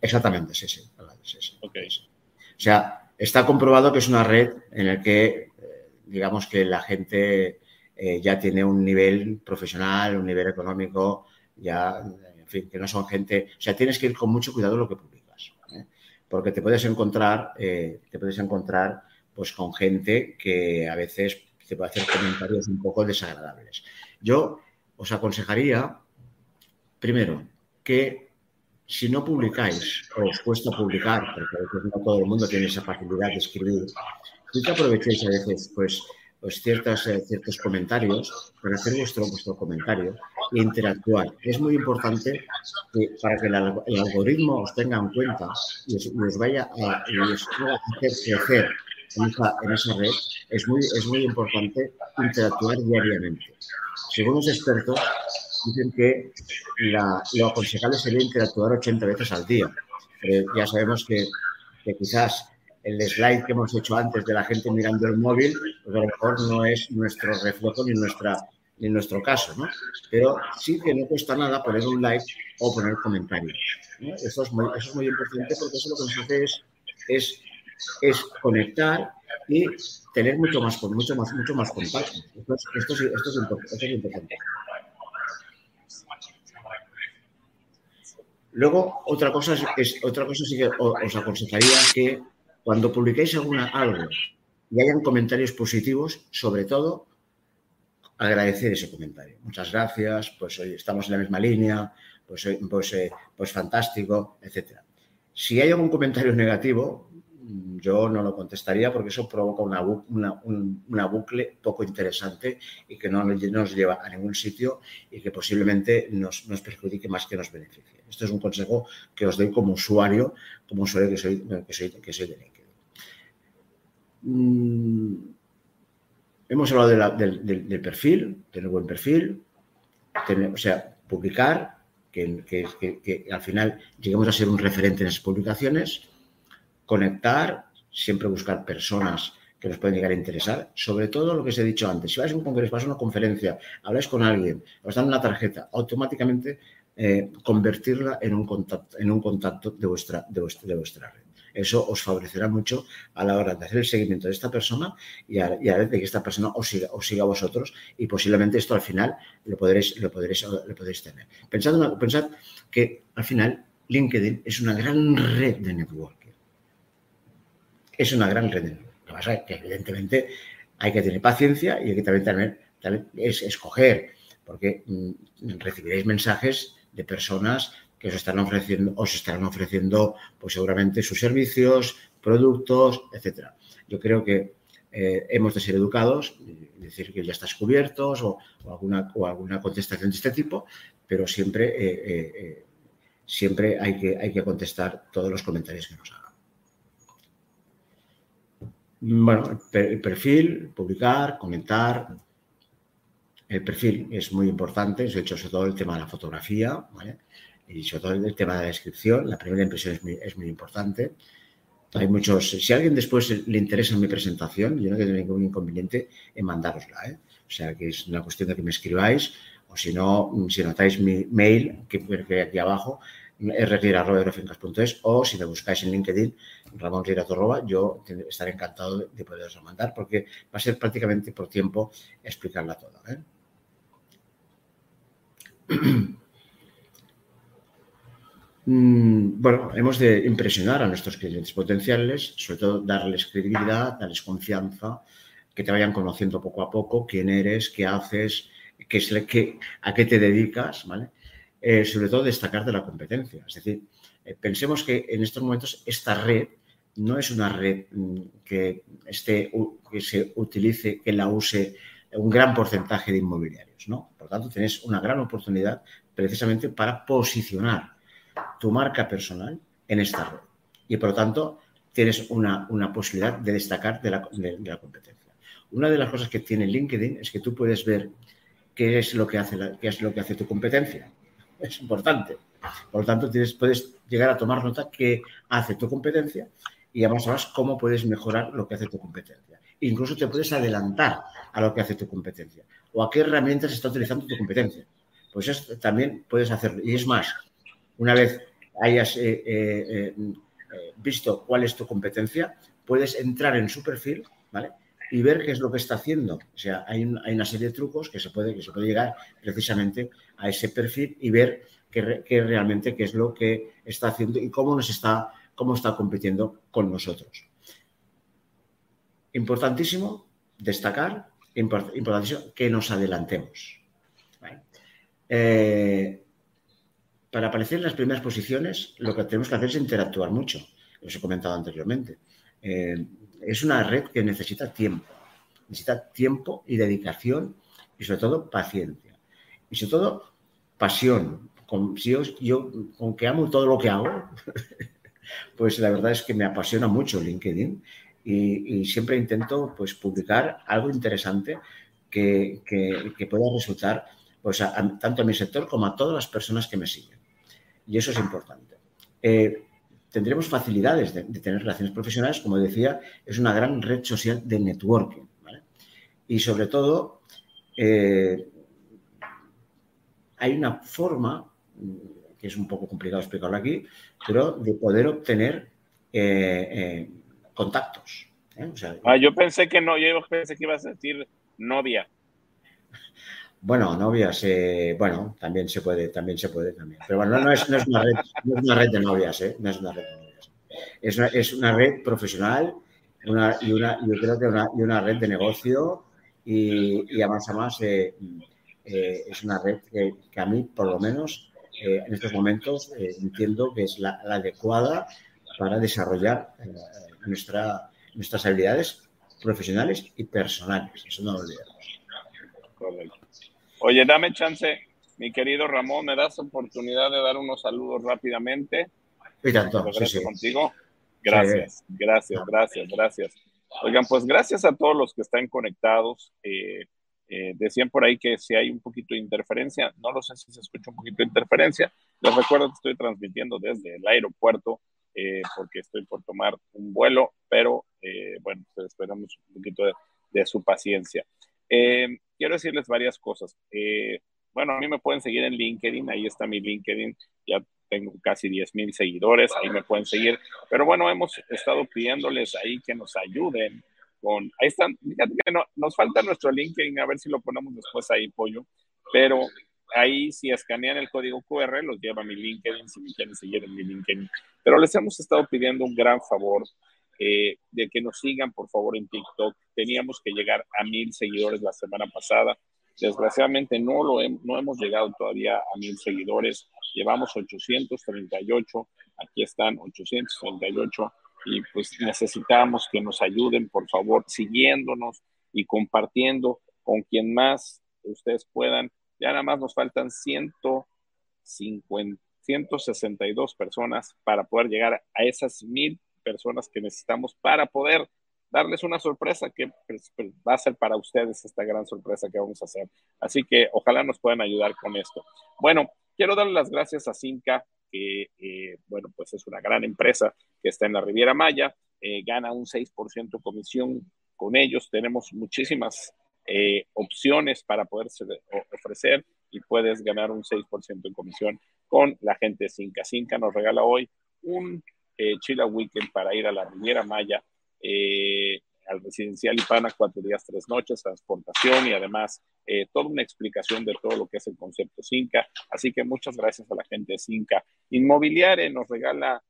Exactamente, sí, sí. O sea, está comprobado que es una red en la que, eh, digamos que la gente eh, ya tiene un nivel profesional, un nivel económico, ya, en fin, que no son gente, o sea, tienes que ir con mucho cuidado lo que publicas, porque te puedes encontrar, eh, te puedes encontrar, pues, con gente que a veces te puede hacer comentarios un poco desagradables. Yo os aconsejaría, primero, que si no publicáis o os cuesta publicar, porque a veces no todo el mundo tiene esa facilidad de escribir, te aprovechéis a veces, pues, pues, ciertos, eh, ciertos comentarios, para hacer vuestro, vuestro comentario e interactuar. Es muy importante que, para que el, algoritmo os tenga en cuenta y os, vaya a, hacer crecer en esa, en esa, red, es muy, es muy importante interactuar diariamente. Según los expertos, dicen que la, lo aconsejable sería interactuar 80 veces al día. Pero ya sabemos que, que quizás el slide que hemos hecho antes de la gente mirando el móvil, pues a lo mejor no es nuestro reflejo ni, nuestra, ni nuestro caso, ¿no? Pero sí que no cuesta nada poner un like o poner comentarios. Eso, es muy, eso es muy importante porque eso lo que nos hace es, es, es conectar y tener mucho más, mucho más, mucho más contacto. Esto, esto, es, esto, es, importante. Luego, otra cosa, es, otra cosa sí que os aconsejaría que cuando publiquéis algo y hayan comentarios positivos, sobre todo, agradecer ese comentario. Muchas gracias, pues hoy estamos en la misma línea, pues, pues, eh, pues fantástico, etc. Si hay algún comentario negativo, yo no lo contestaría porque eso provoca una, una, bucle poco interesante y que no nos lleva a ningún sitio y que posiblemente nos, nos, perjudique más que nos beneficie. Esto es un consejo que os doy como usuario, como usuario que soy, que soy, que soy de LinkedIn. Mm, hemos hablado del, perfil, tener buen perfil, o sea, publicar, que, que al final lleguemos a ser un referente en esas publicaciones conectar, siempre buscar personas que nos pueden llegar a interesar, sobre todo lo que os he dicho antes. Si vais a un congreso, vais a una conferencia, habláis con alguien, os dan una tarjeta, automáticamente eh, convertirla en un contacto, en un contacto de, vuestra, de, de vuestra red. Eso os favorecerá mucho a la hora de hacer el seguimiento de esta persona y a, la vez de que esta persona os siga, os siga a vosotros y posiblemente esto al final lo podréis, lo podréis, lo podréis tener. Pensad, pensad que al final LinkedIn es una gran red de network es una gran red. Lo que pasa es que evidentemente hay que tener paciencia y hay que también, es escoger, porque mm, recibiréis mensajes de personas que os están ofreciendo, os estarán ofreciendo, pues seguramente sus servicios, productos, etcétera. Yo creo que eh, hemos de ser educados, decir que ya estás cubiertos o, alguna, o alguna contestación de este tipo, pero siempre, eh, eh, siempre hay, que, hay que contestar todos los comentarios que nos hagan. Bueno, el perfil, publicar, comentar. El perfil es muy importante, he hecho sobre todo el tema de la fotografía, ¿vale? Y sobre todo el tema de la descripción, la primera impresión es muy, importante. Hay muchos, si a alguien después le interesa mi presentación, yo no tengo ningún inconveniente en mandárosla, ¿eh? O sea, que es una cuestión de que me escribáis, o si no, si notáis mi mail, que, que aquí abajo, rriera.eurofincas.es o si me buscáis en LinkedIn, Ramón Riera Torroba, yo estaré encantado de poderos mandar porque va a ser prácticamente por tiempo explicarla toda. ¿eh? Mm, bueno, hemos de impresionar a nuestros clientes potenciales, sobre todo darles credibilidad, darles confianza, que te vayan conociendo poco a poco quién eres, qué haces, qué es, qué, a qué te dedicas, ¿vale? Eh, sobre todo destacar de la competencia. Es decir, eh, pensemos que en estos momentos esta red no es una red mm, que, esté, que se utilice, que la use un gran porcentaje de inmobiliarios, ¿no? Por tanto, tienes una gran oportunidad precisamente para posicionar tu marca personal en esta red. Y por lo tanto, tienes una, posibilidad de destacar de la, competencia. Una de las cosas que tiene LinkedIn es que tú puedes ver qué es lo que hace, qué es lo que hace tu competencia. Es importante. Por lo tanto, tienes, puedes llegar a tomar nota qué hace tu competencia y además sabes cómo puedes mejorar lo que hace tu competencia. Incluso te puedes adelantar a lo que hace tu competencia o a qué herramientas está utilizando tu competencia. Pues eso también puedes hacerlo. Y es más, una vez hayas eh, eh, eh, visto cuál es tu competencia, puedes entrar en su perfil, ¿vale? Y ver qué es lo que está haciendo. O sea, hay, una serie de trucos que se puede, que se puede llegar precisamente a ese perfil y ver qué, realmente qué es lo que está haciendo y cómo nos está, cómo está compitiendo con nosotros. Importantísimo destacar, importantísimo que nos adelantemos. ¿vale? para aparecer en las primeras posiciones, lo que tenemos que hacer es interactuar mucho. Os he comentado anteriormente. Eh, es una red que necesita tiempo. Necesita tiempo y dedicación y sobre todo paciencia. Y sobre todo pasión. Si yo, yo, con que amo todo lo que hago, pues la verdad es que me apasiona mucho LinkedIn y, siempre intento pues, publicar algo interesante que, pueda resultar pues, tanto a mi sector como a todas las personas que me siguen y eso es importante. Eh, tendremos facilidades de, tener relaciones profesionales, como decía, es una gran red social de networking. Y sobre todo, eh, hay una forma, que es un poco complicado explicarlo aquí, pero de poder obtener eh, contactos. ah, yo pensé que no, yo pensé que ibas a decir novia. Bueno, novias, eh, bueno, también se puede, también se puede también. Pero bueno, no es, no es, una, red, no es una red de novias, ¿eh? No es una red de novias. Es una, es una red profesional una, y una, yo creo que una, y una red de negocio y, y además, además eh, eh, es una red que, que, a mí, por lo menos, eh, en estos momentos entiendo que es la, la, adecuada para desarrollar nuestra, nuestras habilidades profesionales y personales. Eso no lo olvidemos. Correcto. Oye, dame chance, mi querido Ramón, ¿me das oportunidad de dar unos saludos rápidamente? Y tanto, contigo. Gracias, gracias, gracias, gracias. Oigan, pues gracias a todos los que están conectados. Eh, eh, decían por ahí que si hay un poquito de interferencia, no lo sé si se escucha un poquito de interferencia. Les recuerdo que estoy transmitiendo desde el aeropuerto eh, porque estoy por tomar un vuelo, pero bueno, pues esperamos un poquito de su paciencia. Eh, quiero decirles varias cosas. Eh, bueno, a mí me pueden seguir en LinkedIn, ahí está mi LinkedIn, ya tengo casi 10 mil seguidores, ahí me pueden seguir. Pero bueno, hemos estado pidiéndoles ahí que nos ayuden con, ahí están, fíjate que no, nos falta nuestro LinkedIn, a ver si lo ponemos después ahí, pollo, pero ahí si escanean el código QR, los lleva a mi LinkedIn, si me quieren seguir en mi LinkedIn. Pero les hemos estado pidiendo un gran favor eh, de que nos sigan por favor en TikTok. Teníamos que llegar a mil seguidores la semana pasada. Desgraciadamente no, lo no hemos llegado todavía a mil seguidores. Llevamos 838. Aquí están 838. Y pues necesitamos que nos ayuden, por favor, siguiéndonos y compartiendo con quien más ustedes puedan. Ya nada más nos faltan 150, 162 personas para poder llegar a esas mil personas que necesitamos para poder darles una sorpresa que pues, pues, va a ser para ustedes esta gran sorpresa que vamos a hacer. Así que ojalá nos puedan ayudar con esto. Bueno, quiero darle las gracias a Cinca, que, eh, bueno, pues es una gran empresa que está en la Riviera Maya, eh, gana un 6% comisión con ellos. Tenemos muchísimas eh, opciones para poder ofrecer y puedes ganar un 6% en comisión con la gente de Cinca. Cinca nos regala hoy un Chila Weekend para ir a la Riviera Maya, al residencial Ipana, cuatro días, tres noches, transportación y además eh, toda una explicación de todo lo que es el concepto Cinca. Así que muchas gracias a la gente de Cinca. Inmobiliaria nos regala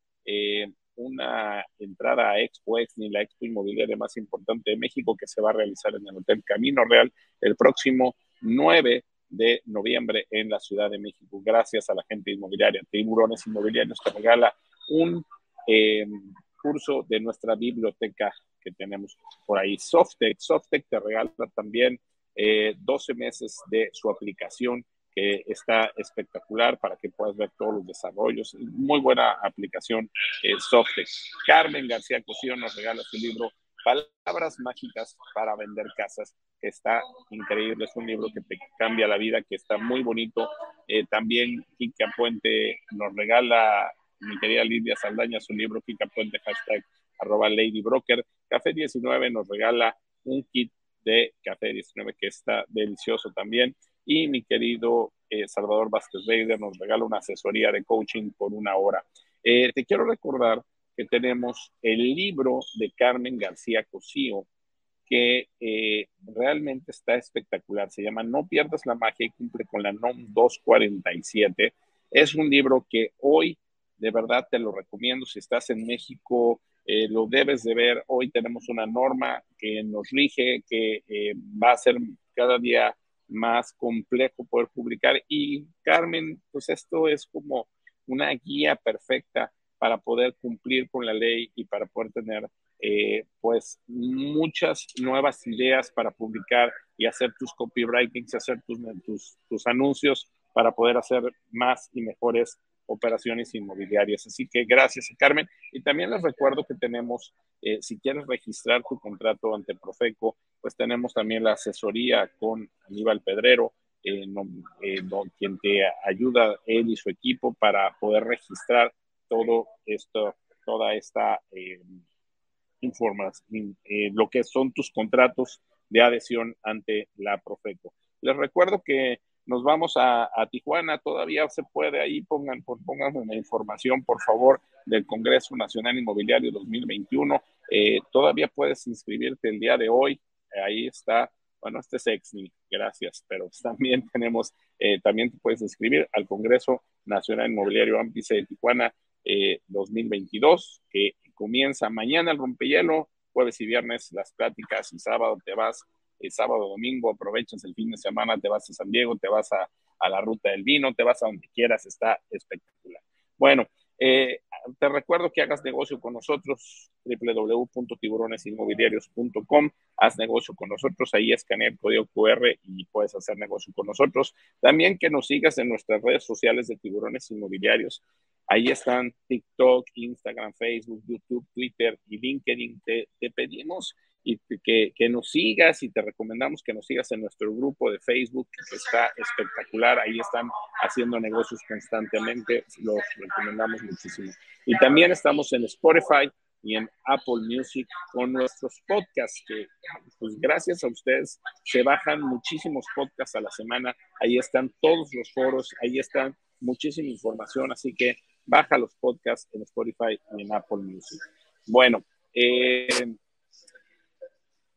una entrada a Expo ni la expo inmobiliaria más importante de México, que se va a realizar en el Hotel Camino Real el próximo 9 de noviembre en la Ciudad de México. Gracias a la gente inmobiliaria. Tiburones Inmobiliarios te regala un eh, curso de nuestra biblioteca que tenemos por ahí. Softec, Softec te regala también 12 eh, meses de su aplicación que está espectacular para que puedas ver todos los desarrollos. Muy buena aplicación eh, Softec. Carmen García Cosío nos regala su libro Palabras Mágicas para Vender Casas, que está increíble. Es un libro que te cambia la vida, que está muy bonito. Eh, también Kika Puente nos regala, mi querida Lidia Saldaña, su libro Kika Puente, hashtag arroba Lady Broker. Café 19 nos regala un kit de Café 19 que está delicioso también. Y mi querido eh, Salvador Vázquez Reider nos regala una asesoría de coaching por una hora. Eh, te quiero recordar que tenemos el libro de Carmen García Cosío, que eh, realmente está espectacular. Se llama No pierdas la magia y cumple con la NOM 247. Es un libro que hoy de verdad te lo recomiendo. Si estás en México, lo debes de ver. Hoy tenemos una norma que nos rige, que va a ser cada día más complejo poder publicar. Y Carmen, pues esto es como una guía perfecta para poder cumplir con la ley y para poder tener eh, pues muchas nuevas ideas para publicar y hacer tus copywritings, hacer tus, tus, tus anuncios para poder hacer más y mejores operaciones inmobiliarias. Así que gracias, Carmen. Y también les recuerdo que tenemos, eh, si quieres registrar tu contrato ante Profeco, pues tenemos también la asesoría con Aníbal Pedrero, eh, eh, quien te ayuda, él y su equipo, para poder registrar todo esto, toda esta información, lo que son tus contratos de adhesión ante la Profeco. Les recuerdo que nos vamos a, Tijuana, todavía se puede ahí, pongan, pongan la información, por favor, del Congreso Nacional Inmobiliario 2021. Eh, todavía puedes inscribirte el día de hoy, ahí está, bueno, este es Exni, gracias, pero también tenemos, eh, también te puedes inscribir al Congreso Nacional Inmobiliario Ámpice de Tijuana 2022, eh, que comienza mañana el rompehielo, jueves y viernes las pláticas y sábado te vas el sábado, domingo, aprovechas el fin de semana, te vas a San Diego, te vas a, la ruta del vino, te vas a donde quieras, está espectacular. Bueno, eh, te recuerdo que hagas negocio con nosotros, www.tiburonesinmobiliarios.com, haz negocio con nosotros, ahí escanea el código QR y puedes hacer negocio con nosotros. También que nos sigas en nuestras redes sociales de Tiburones Inmobiliarios. Ahí están TikTok, Instagram, Facebook, YouTube, Twitter y LinkedIn. te pedimos y que, que, nos sigas y te recomendamos que nos sigas en nuestro grupo de Facebook, que está espectacular, ahí están haciendo negocios constantemente, los recomendamos muchísimo. Y también estamos en Spotify y en Apple Music con nuestros podcasts, que pues gracias a ustedes se bajan muchísimos podcasts a la semana, ahí están todos los foros, ahí están muchísima información, así que baja los podcasts en Spotify y en Apple Music. Bueno, eh,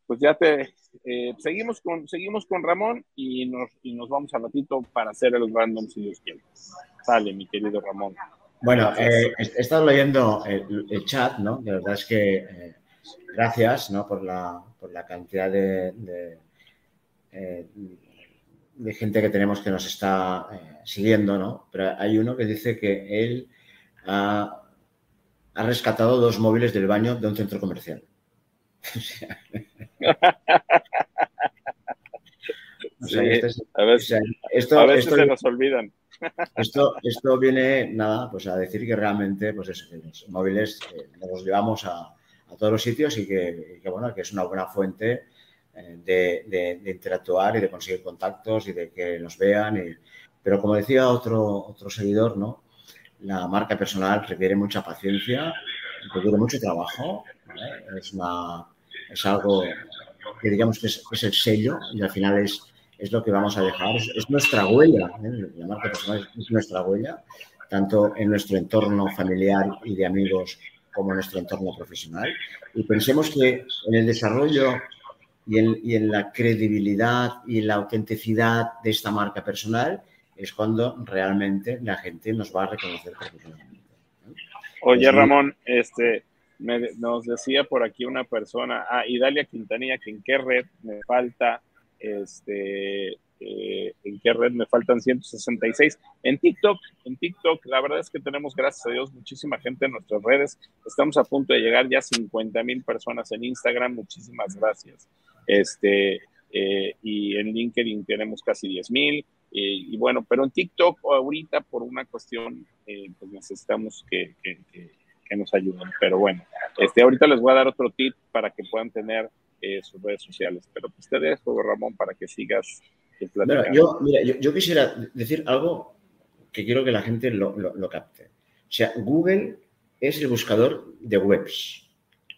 pues ya te eh, seguimos con seguimos con Ramón y nos, y nos vamos al ratito para hacer el random si Dios quiere. Sale, mi querido Ramón. Bueno, eh, he estado leyendo el, chat, ¿no? De verdad es que eh, gracias, ¿no? Por la, por la cantidad de, de, de, gente que tenemos que nos está siguiendo, ¿no? Pero hay uno que dice que él ha, ha rescatado dos móviles del baño de un centro comercial. a veces, esto, se nos olvidan. Esto, esto viene nada, pues a decir que realmente, pues eso, los móviles eh, los llevamos a, todos los sitios y que, bueno, que es una buena fuente eh, de, interactuar y de conseguir contactos y de que nos vean. pero como decía otro, otro seguidor, ¿no? La marca personal requiere mucha paciencia, requiere mucho trabajo, es una es algo que digamos que es, el sello y al final es, es lo que vamos a dejar, es, nuestra huella, ¿eh? la marca personal es, nuestra huella tanto en nuestro entorno familiar y de amigos como en nuestro entorno profesional. Y pensemos que en el desarrollo y en, y en la credibilidad y la autenticidad de esta marca personal es cuando realmente la gente nos va a reconocer profesionalmente. Oye, Ramón, este, nos decía por aquí una persona, ah, Idalia Quintanilla, que en qué red me falta, este, eh, en qué red me faltan 166. En TikTok, en TikTok, la verdad es que tenemos, gracias a Dios, muchísima gente en nuestras redes. Estamos a punto de llegar ya a 50 mil personas en Instagram. Muchísimas gracias. Este, eh, y en LinkedIn tenemos casi 10 mil. Eh, y bueno, pero en TikTok ahorita por una cuestión, pues necesitamos que, nos ayuden. Pero bueno, este, ahorita les voy a dar otro tip para que puedan tener sus redes sociales. Pero pues te dejo, Ramón, para que sigas. yo, mira, yo, quisiera decir algo que quiero que la gente lo, lo capte. O sea, Google es el buscador de webs.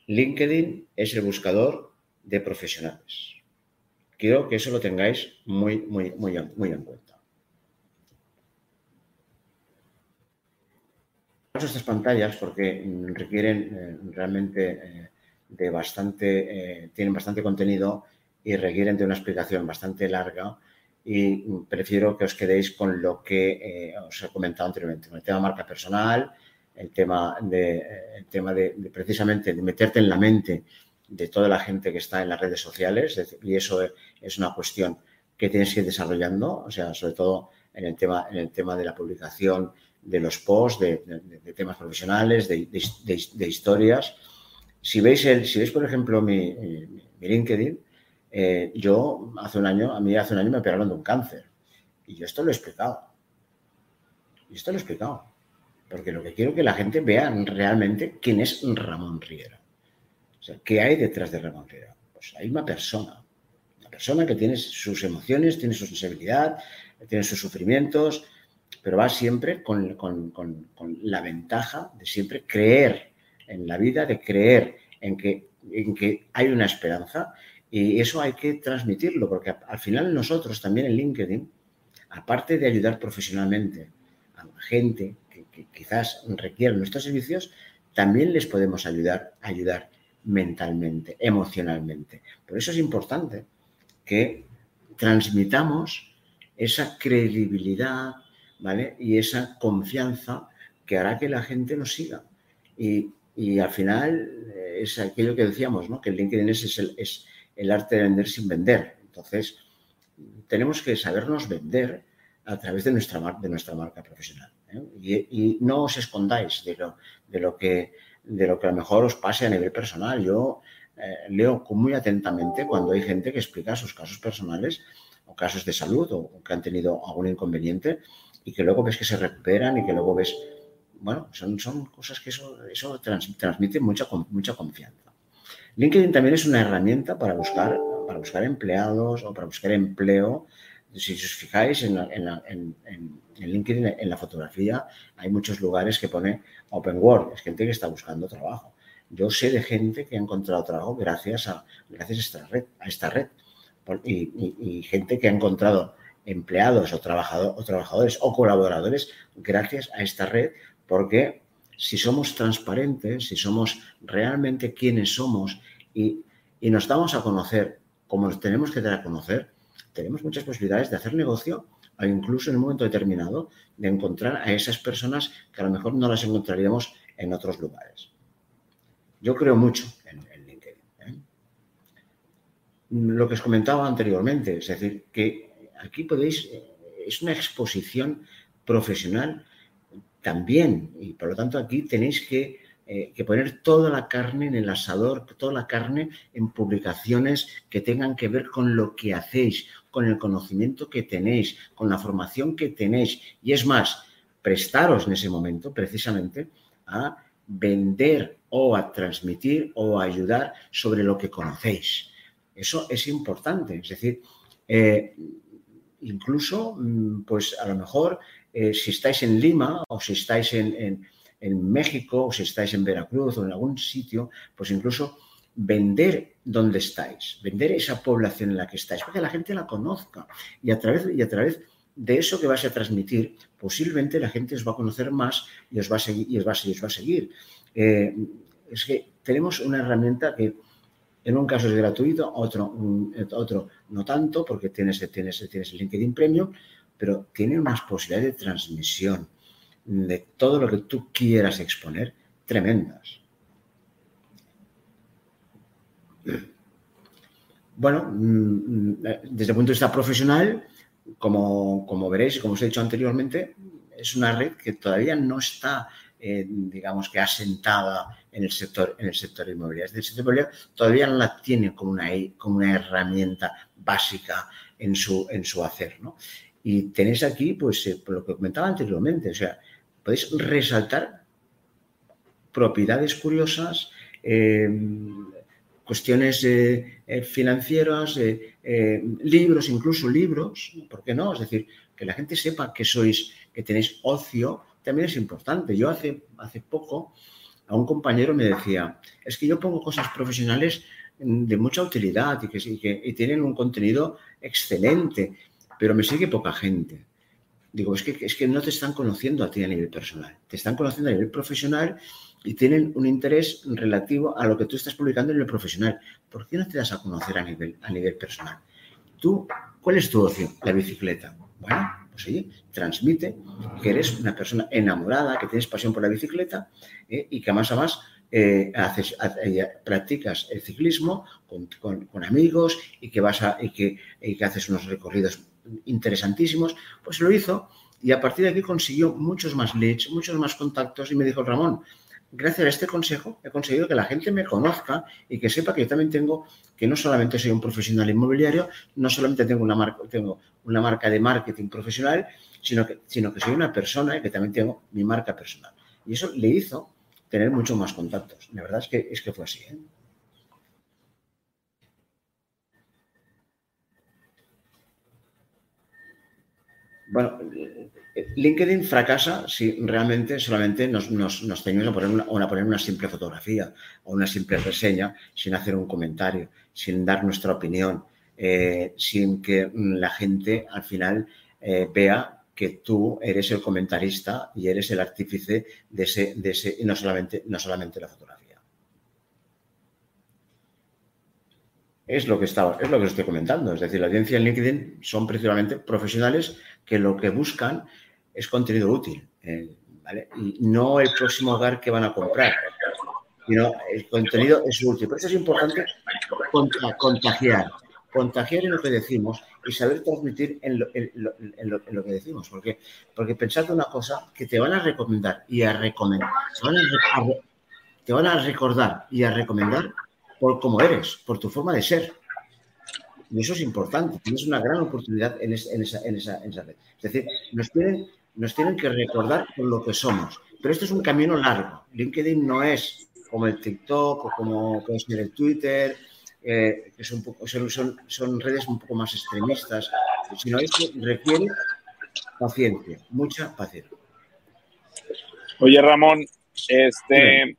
LinkedIn es el buscador de profesionales. Quiero que eso lo tengáis muy, muy, muy, muy en cuenta. Estas pantallas porque requieren eh, realmente eh, de bastante, eh, tienen bastante contenido y requieren de una explicación bastante larga y prefiero que os quedéis con lo que os he comentado anteriormente, el tema marca personal, el tema de, el tema de precisamente de meterte en la mente de toda la gente que está en las redes sociales y eso es una cuestión que tienes que ir desarrollando, o sea, sobre todo en el tema, en el tema de la publicación de los posts, de, temas profesionales, de, historias. Si veis, el, si veis, por ejemplo, mi, LinkedIn, eh, yo hace un año, a mí hace un año me operaron de un cáncer y yo esto lo he explicado. Y esto lo he explicado. Porque lo que quiero que la gente vea realmente quién es Ramón Riera. ¿qué hay detrás de Ramón Pues hay una persona, una persona que tiene sus emociones, tiene su sensibilidad, tiene sus sufrimientos, pero va siempre con, la ventaja de siempre creer en la vida, de creer en que, que hay una esperanza y eso hay que transmitirlo, porque al final nosotros también en LinkedIn, aparte de ayudar profesionalmente a gente que, quizás requiere nuestros servicios, también les podemos ayudar, ayudar mentalmente, emocionalmente. Por eso es importante que transmitamos esa credibilidad, Y esa confianza que hará que la gente nos siga. Y, al final eh, es aquello que decíamos, ¿no? Que el LinkedIn es, el, es el arte de vender sin vender. Entonces, tenemos que sabernos vender a través de nuestra, de nuestra marca profesional. ¿eh? Y, no os escondáis de lo, de lo que de lo que a lo mejor os pase a nivel personal. Yo eh, leo muy atentamente cuando hay gente que explica sus casos personales o casos de salud o, que han tenido algún inconveniente y que luego ves que se recuperan y que luego ves, bueno, son, son cosas que eso, eso transmite mucha, mucha confianza. LinkedIn también es una herramienta para buscar, para buscar empleados o para buscar empleo. Si os fijáis en, en en LinkedIn, en la fotografía, hay muchos lugares que pone Open Work, es gente que está buscando trabajo. Yo sé de gente que ha encontrado trabajo gracias a, gracias a esta red, a esta red. Y, gente que ha encontrado empleados o, o trabajadores o colaboradores gracias a esta red, porque si somos transparentes, si somos realmente quienes somos y, y nos damos a conocer como tenemos que dar a conocer, tenemos muchas posibilidades de hacer negocio o incluso en un momento determinado de encontrar a esas personas que a lo mejor no las encontraríamos en otros lugares. Yo creo mucho en, LinkedIn. ¿eh? Lo que os comentaba anteriormente, es decir, que aquí podéis, eh, es una exposición profesional también, y por lo tanto aquí tenéis que, eh, que, poner toda la carne en el asador, toda la carne en publicaciones que tengan que ver con lo que hacéis, con el conocimiento que tenéis, con la formación que tenéis. Y es más, prestaros en ese momento precisamente a vender o a transmitir o a ayudar sobre lo que conocéis. Eso es importante. Es decir, eh, incluso, mm, pues a lo mejor, eh, si estáis en Lima o si estáis en, en México o si estáis en Veracruz o en algún sitio, pues incluso vender dónde estáis, vender esa población en la que estáis, para que la gente la conozca y a través, y a través de eso que vas a transmitir, posiblemente la gente os va a conocer más y os va a seguir. Y os va a seguir. Eh, es que tenemos una herramienta que en un caso es gratuito, otro, otro no tanto, porque tienes, tienes, tienes el LinkedIn Premium, pero tiene unas posibilidades de transmisión de todo lo que tú quieras exponer tremendas. Bueno, mm, mm, desde el punto de vista profesional, como, veréis y como os he dicho anteriormente, es una red que todavía no está, eh, digamos que asentada en el sector, en el sector inmobiliario. El sector inmobiliario todavía no la tiene como una, como una herramienta básica en su, en su hacer. Y tenéis aquí, pues, eh, lo que comentaba anteriormente, o sea, podéis resaltar propiedades curiosas, eh, cuestiones eh, eh, financieras, libros, incluso libros, ¿por qué no? Es decir, que la gente sepa que sois, que tenéis ocio, también es importante. Yo hace, hace poco a un compañero me decía, es que yo pongo cosas profesionales de mucha utilidad y que, tienen un contenido excelente, pero me sigue poca gente. Digo, es que, es que no te están conociendo a ti a nivel personal, te están conociendo a nivel profesional y tienen un interés relativo a lo que tú estás publicando en el profesional. ¿Por qué no te das a conocer a nivel, a nivel personal? Tú, ¿cuál es tu ocio? La bicicleta. Bueno, pues transmite que eres una persona enamorada, que tienes pasión por la bicicleta eh, y que más a más eh, eh, practicas el ciclismo con, amigos y que, vas a, y que haces unos recorridos interesantísimos, pues lo hizo y a partir de aquí consiguió muchos más leads, muchos más contactos y me dijo, Ramón, gracias a este consejo he conseguido que la gente me conozca y que sepa que yo también tengo, que no solamente soy un profesional inmobiliario, no solamente tengo una marca, tengo una marca de marketing profesional, sino que, sino que soy una persona y que también tengo mi marca personal. Y eso le hizo tener muchos más contactos. La verdad es que, es que fue así. ¿eh? Bueno, LinkedIn fracasa si realmente solamente nos, nos, nos a poner una, poner una simple fotografía o una simple reseña sin hacer un comentario, sin dar nuestra opinión, eh, sin que la gente al final eh, vea que tú eres el comentarista y eres el artífice de ese, de ese y no solamente, no solamente la fotografía. Es lo que estaba, es lo que estoy comentando. Es decir, la audiencia en LinkedIn son principalmente profesionales que lo que buscan es contenido útil, eh, ¿vale? No el próximo hogar que van a comprar, sino el contenido es útil. Por eso es importante contagiar, contagiar en lo que decimos y saber transmitir en lo, que decimos. Porque, porque pensad una cosa que te van a recomendar y a recomendar, te van a, recordar y a recomendar por cómo eres, por tu forma de ser. Y eso es importante, tienes una gran oportunidad en esa, en esa, en esa, red. Es decir, nos tienen, nos tienen que recordar por lo que somos. Pero esto es un camino largo. LinkedIn no es como el TikTok o como puede ser el Twitter, eh, que son, son, son, redes un poco más extremistas, sino esto requiere paciencia, mucha paciencia. Oye, Ramón, este,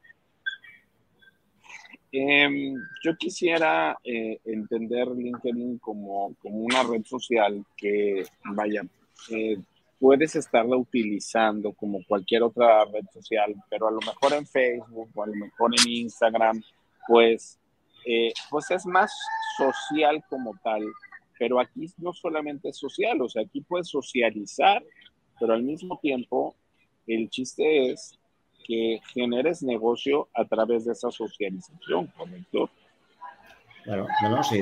em, yo quisiera eh, entender LinkedIn como, como, una red social que, vaya, eh, puedes estarla utilizando como cualquier otra red social, pero a lo mejor en Facebook o a lo mejor en Instagram, pues, eh, pues es más social como tal. Pero aquí no solamente es social, o sea, aquí puedes socializar, pero al mismo tiempo el chiste es que generes negocio a través de esa socialización, ¿correcto? Claro, no, no, sí.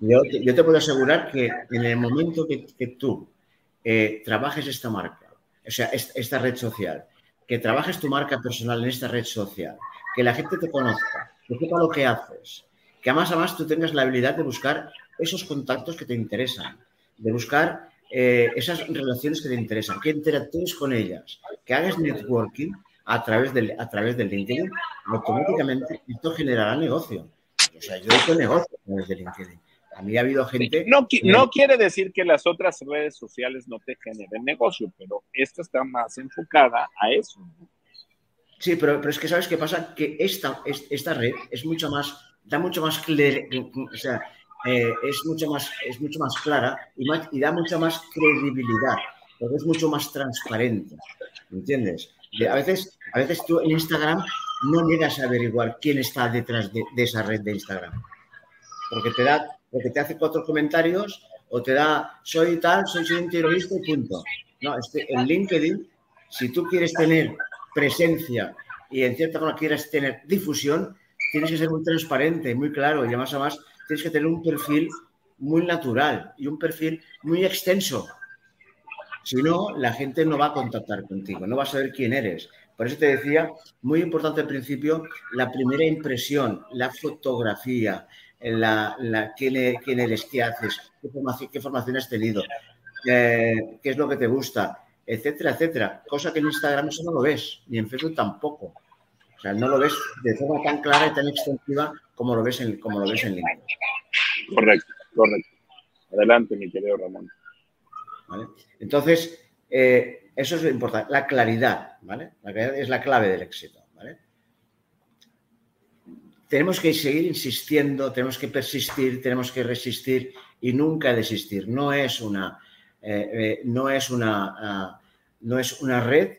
Yo, yo te puedo asegurar que en el momento que, que tú eh, trabajes esta marca, o sea, esta red social, que trabajes tu marca personal en esta red social, que la gente te conozca, que sepa lo que haces, que además, además tú tengas la habilidad de buscar esos contactos que te interesan, de buscar eh, esas relaciones que te interesan, que interactúes con ellas, que hagas networking a través del, a través del LinkedIn, automáticamente esto generará negocio. O sea, yo he hecho negocio a través de LinkedIn. A mí ha habido gente... No, no quiere decir que las otras redes sociales no te generen negocio, pero esta está más enfocada a eso. Sí, pero, pero es que ¿sabes qué pasa? Que esta, esta red es mucho más, da mucho más, o sea, eh, es, mucho más, es mucho más clara y, y da mucha más credibilidad, porque es mucho más transparente, ¿entiendes? a, veces, a veces tú en Instagram no llegas a averiguar quién está detrás de, esa red de Instagram, porque te, da, porque te hace cuatro comentarios o te da soy tal, soy, un terrorista y punto. No, este, en LinkedIn, si tú quieres tener presencia y en cierta forma quieres tener difusión, tienes que ser muy transparente, muy claro y además, además tienes que tener un perfil muy natural y un perfil muy extenso. Si no, la gente no va a contactar contigo, no va a saber quién eres. Por eso te decía, muy importante al principio, la primera impresión, la fotografía, la, quién, eres, quién, eres, qué haces, qué formación, qué formación has tenido, eh, qué es lo que te gusta, etcétera, etcétera. Cosa que en Instagram eso no lo ves, ni en Facebook tampoco. O sea, no lo ves de forma tan clara y tan extensiva como lo ves en, como lo ves en LinkedIn. Correcto, correcto. Adelante, mi querido Ramón. Entonces, eh, eso es lo importante, la claridad, ¿vale? La claridad es la clave del éxito. Tenemos que seguir insistiendo, tenemos que persistir, tenemos que resistir y nunca desistir. No es una, eh, eh, no es una, ah, no es una red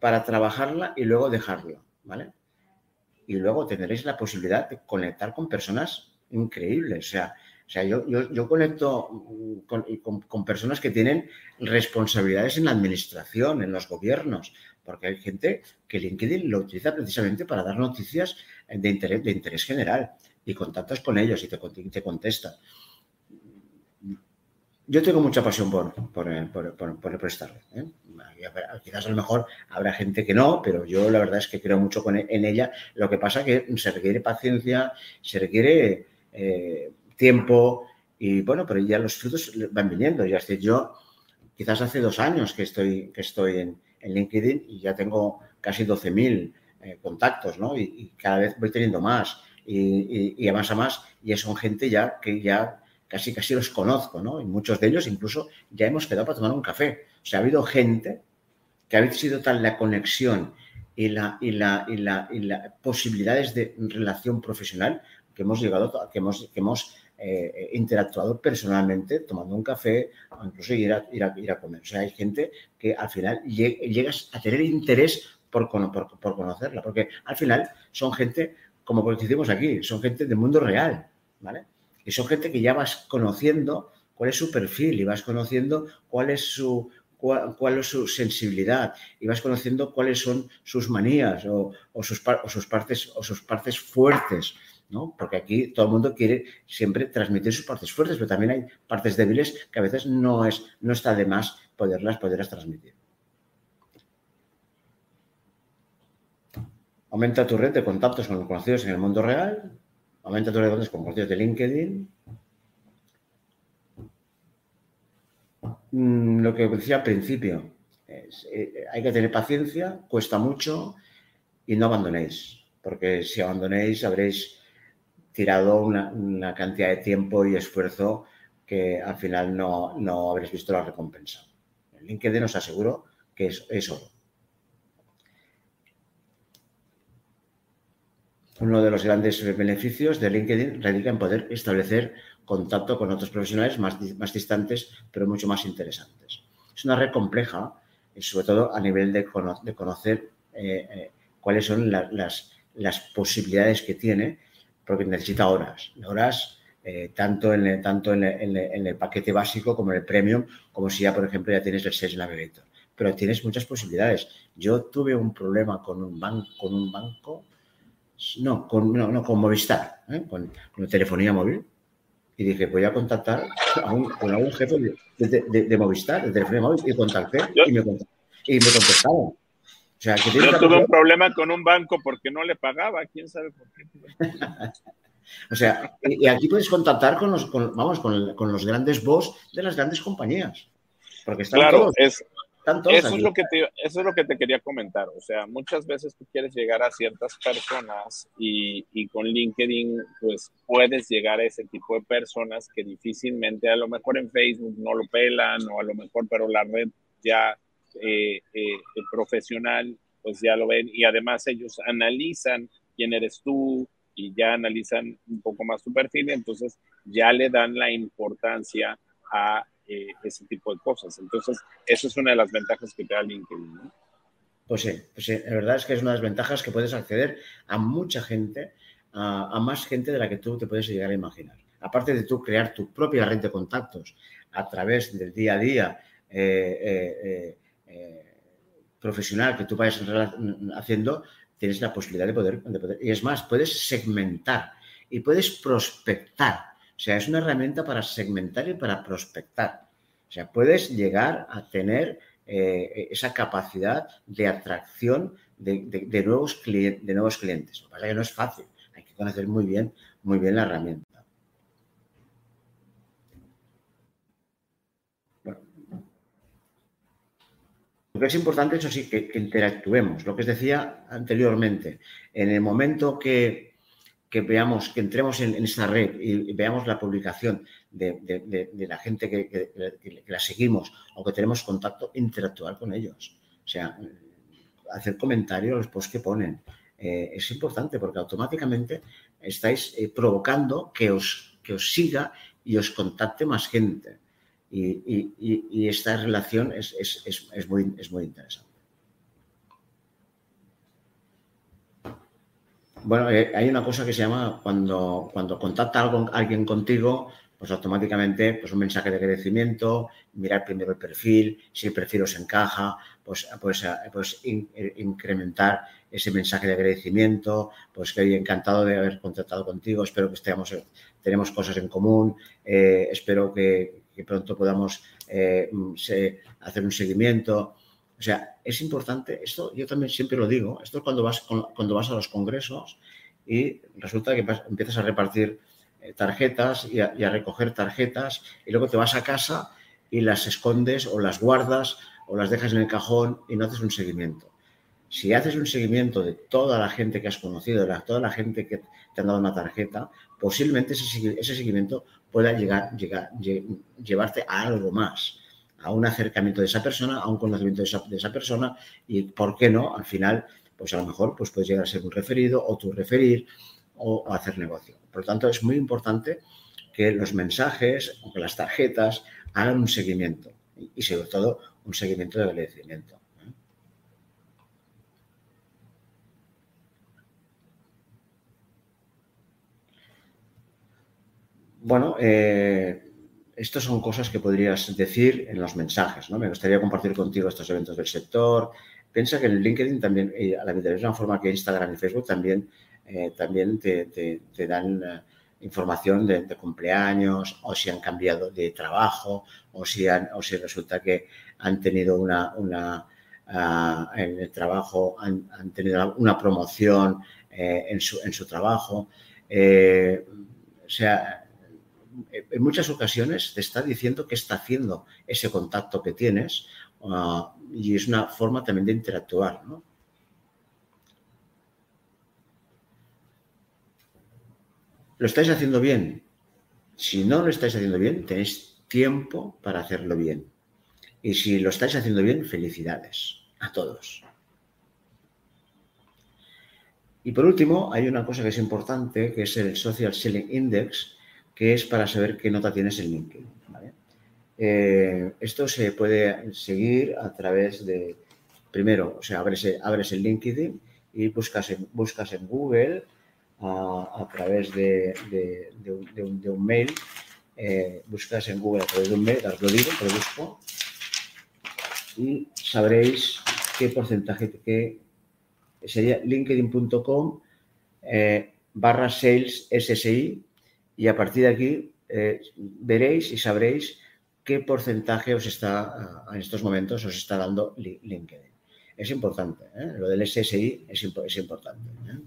para trabajarla y luego dejarla, ¿vale? y luego tendréis la posibilidad de conectar con personas increíbles. O sea, o sea yo, yo, conecto con, con, personas que tienen responsabilidades en la administración, en los gobiernos, porque hay gente que LinkedIn lo utiliza precisamente para dar noticias de interés, de interés general y contactas con ellos y te, te contestan yo tengo mucha pasión por, por, por, prestarle. ¿eh? Quizás a lo mejor habrá gente que no, pero yo la verdad es que creo mucho e, en ella. Lo que pasa es que se requiere paciencia, se requiere eh, tiempo y bueno, pero ya los frutos van viniendo. Ya estoy yo, quizás hace dos años que estoy, que estoy en, LinkedIn y ya tengo casi 12.000 contactos, ¿no? Y, cada vez voy teniendo más y, y, y más a más y son gente ya que ya casi casi los conozco, ¿no? Y muchos de ellos incluso ya hemos quedado para tomar un café. O sea, ha habido gente que ha sido tal la conexión y la, y la, y la, y la posibilidades de relación profesional que hemos llegado, que hemos, que hemos eh, interactuado personalmente tomando un café o incluso ir a, ir, a, ir a comer. O sea, hay gente que al final llegas a tener interés por, por, por conocerla, porque al final son gente, como decimos aquí, son gente del mundo real, ¿vale? Y son gente que ya vas conociendo cuál es su perfil y vas conociendo cuál es su, cuál, es su sensibilidad y vas conociendo cuáles son sus manías o, sus, sus, partes, o sus partes fuertes. ¿No? Porque aquí todo el mundo quiere siempre transmitir sus partes fuertes, pero también hay partes débiles que a veces no, es, no está de más poderlas, poderlas transmitir. Aumenta tu red de contactos con los conocidos en el mundo real Aumenta tus redes con de LinkedIn. Mm, lo que decía al principio, eh, hay que tener paciencia, cuesta mucho y no abandonéis, porque si abandonéis habréis tirado una, cantidad de tiempo y esfuerzo que al final no, no habréis visto la recompensa. LinkedIn os aseguro que es, es oro. Uno de los grandes beneficios de LinkedIn radica en poder establecer contacto con otros profesionales más, más distantes, pero mucho más interesantes. Es una red compleja, sobre todo a nivel de, de conocer eh, eh, cuáles son las, las, posibilidades que tiene, porque necesita horas, horas eh, tanto, en el, tanto en el, paquete básico como en el premium, como si ya, por ejemplo, ya tienes el Sales Navigator. Pero tienes muchas posibilidades. Yo tuve un problema con un, banco con un banco no, con, no, con Movistar, ¿eh? con, telefonía móvil. Y dije, voy a contactar a un, con algún jefe de, Movistar, de telefonía móvil, y contacté y, me, y me contestaron. O sea, que Yo tuve un problema con un banco porque no le pagaba, quién sabe por qué. o sea, y, aquí puedes contactar con los, vamos, con, con, los grandes boss de las grandes compañías. Porque están claro, todos. Es, eso es, lo que te, eso es lo que te quería comentar. O sea, muchas veces tú quieres llegar a ciertas personas y, y, con LinkedIn, pues puedes llegar a ese tipo de personas que difícilmente, a lo mejor en Facebook no lo pelan o a lo mejor, pero la red ya eh, eh, profesional, pues ya lo ven y además ellos analizan quién eres tú y ya analizan un poco más tu perfil. Entonces, ya le dan la importancia a eh, ese tipo de cosas. Entonces, eso es una de las ventajas que te da LinkedIn. ¿no? Pues sí, pues sí, la verdad es que es una de las ventajas que puedes acceder a mucha gente, a, más gente de la que tú te puedes llegar a imaginar. Aparte de tú crear tu propia red de contactos a través del día a día eh, eh, profesional que tú vayas haciendo, tienes la posibilidad de poder, de poder, Y es más, puedes segmentar y puedes prospectar. O sea, es una herramienta para segmentar y para prospectar. O sea, puedes llegar a tener eh, esa capacidad de atracción de, nuevos de nuevos clientes. Lo que pasa es que no es fácil, hay que conocer muy bien, muy bien la herramienta. Lo que es importante, eso sí, que, interactuemos. Lo que os decía anteriormente, en el momento que veamos, que entremos en, esta red y, veamos la publicación de, la gente que, la seguimos o que tenemos contacto, interactuar con ellos. O sea, hacer comentarios los posts que ponen. Eh, es importante porque automáticamente estáis eh, provocando que os, que os siga y os contacte más gente. Y, esta relación es, muy, es muy interesante. Bueno, eh, hay una cosa que se llama cuando, cuando contacta alguien contigo, pues automáticamente pues un mensaje de agradecimiento, mirar primero el perfil, si el perfil os encaja, pues, pues, eh, pues eh, incrementar ese mensaje de agradecimiento, pues que encantado de haber contactado contigo, espero que estemos, tenemos cosas en común, espero que, pronto podamos hacer un seguimiento. O sea, es importante, esto yo también siempre lo digo, esto es cuando vas, cuando vas a los congresos y resulta que empiezas a repartir eh, tarjetas y a, recoger tarjetas y luego te vas a casa y las escondes o las guardas o las dejas en el cajón y no haces un seguimiento. Si haces un seguimiento de toda la gente que has conocido, de toda la gente que te han dado una tarjeta, posiblemente ese, seguimiento pueda llegar, llevarte a algo más a un acercamiento de esa persona, a un conocimiento de esa, persona y, ¿por qué no? Al final, pues a lo mejor pues puedes llegar a ser un referido o tu referir o, hacer negocio. Por lo tanto, es muy importante que los mensajes o que las tarjetas hagan un seguimiento y, sobre todo un seguimiento de agradecimiento. ¿eh? Bueno, eh, estas son cosas que podrías decir en los mensajes, ¿no? Me gustaría compartir contigo estos eventos del sector. Piensa que en LinkedIn también, eh, a la misma forma que Instagram y Facebook, también, eh, también te, dan eh, información de, cumpleaños o si han cambiado de trabajo o si, o si resulta que han tenido una, una ah, en el trabajo, han, tenido una promoción en, su, en su trabajo. o sea, en muchas ocasiones te está diciendo qué está haciendo ese contacto que tienes ah, y es una forma también de interactuar. ¿Lo estáis haciendo bien? Si no lo estáis haciendo bien, tenéis tiempo para hacerlo bien. Y si lo estáis haciendo bien, felicidades a todos. Y por último, hay una cosa que es importante, que es el Social Selling Index, que es para saber qué nota tienes en LinkedIn. Eh, esto se puede seguir a través de, primero, o sea, abres, abres el LinkedIn y buscas en, Google a, través de, un, mail, eh, buscas en Google a través de un mail, os lo digo, lo busco, y sabréis qué porcentaje, que sería linkedin.com eh, barra sales SSI y a partir de aquí eh, veréis y sabréis qué porcentaje os está, en estos momentos, os está dando LinkedIn. Es importante, ¿eh? lo del SSI es, es importante. ¿eh?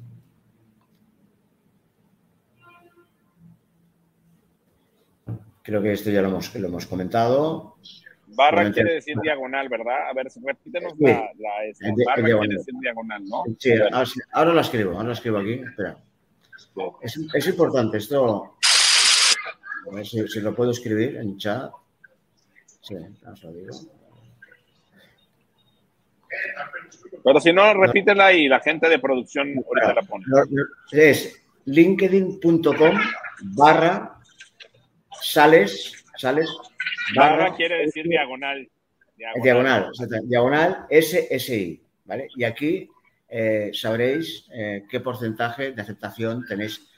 Creo que esto ya lo hemos, lo hemos comentado. Barra quiere decir diagonal, ¿verdad? A ver, repítenos la, la Barra quiere decir diagonal, ¿no? Sí, ahora, la escribo, ahora la escribo aquí. Espera. Es, es importante esto. A ver si, lo puedo escribir en chat. Sí, os lo digo. Pero si no, repítela y la gente de producción ahorita la pone. Es linkedin.com barra sales, sales. Barra, quiere decir diagonal. Diagonal, diagonal, SSI, ¿vale? Y aquí eh, sabréis eh, qué porcentaje de aceptación tenéis,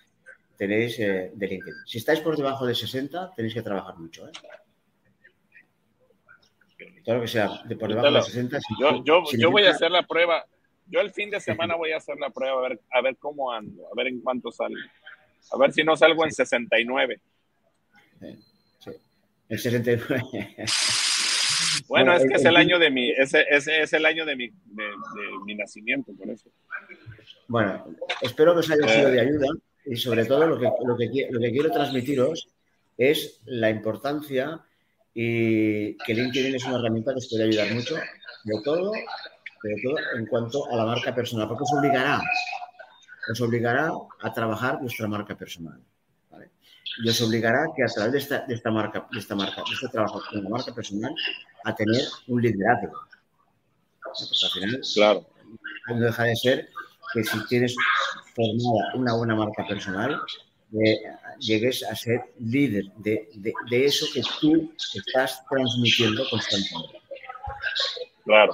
tenéis eh, de LinkedIn. Si estáis por debajo de 60, tenéis que trabajar mucho. Todo lo que sea de por debajo de 60. yo, voy a hacer la prueba. Yo el fin de semana voy a hacer la prueba a ver, a ver cómo ando, a ver en cuánto salgo. A ver si no salgo en 69. Sí, el 69. Bueno, es que es el año de mi, ese, es el año de mi, de, mi nacimiento, por eso. Bueno, espero que os haya sido de ayuda y sobre todo lo que, lo que, lo que quiero transmitiros es la importancia y que LinkedIn es una herramienta que os puede ayudar mucho, de todo, de todo en cuanto a la marca personal, porque os obligará, os obligará a trabajar vuestra marca personal y os obligará que a través de esta, de esta marca, de esta marca, de este trabajo con la marca personal, a tener un liderazgo. Porque al final, claro. no deja de ser que si tienes formada una buena marca personal, eh, llegues a ser líder de, de, de, eso que tú estás transmitiendo constantemente. Claro.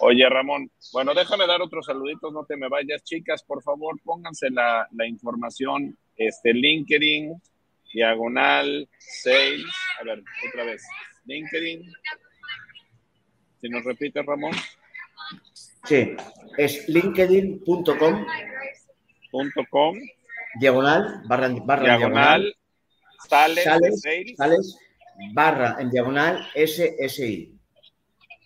Oye, Ramón, bueno, déjame dar otros saluditos, no te me vayas, chicas, por favor, pónganse la, la información, este LinkedIn, diagonal 6, a ver, otra vez, LinkedIn. Si nos repite, Ramón. Sí, es linkedin.com. .com. Diagonal, barra, barra diagonal, sales, sales, barra en diagonal SSI.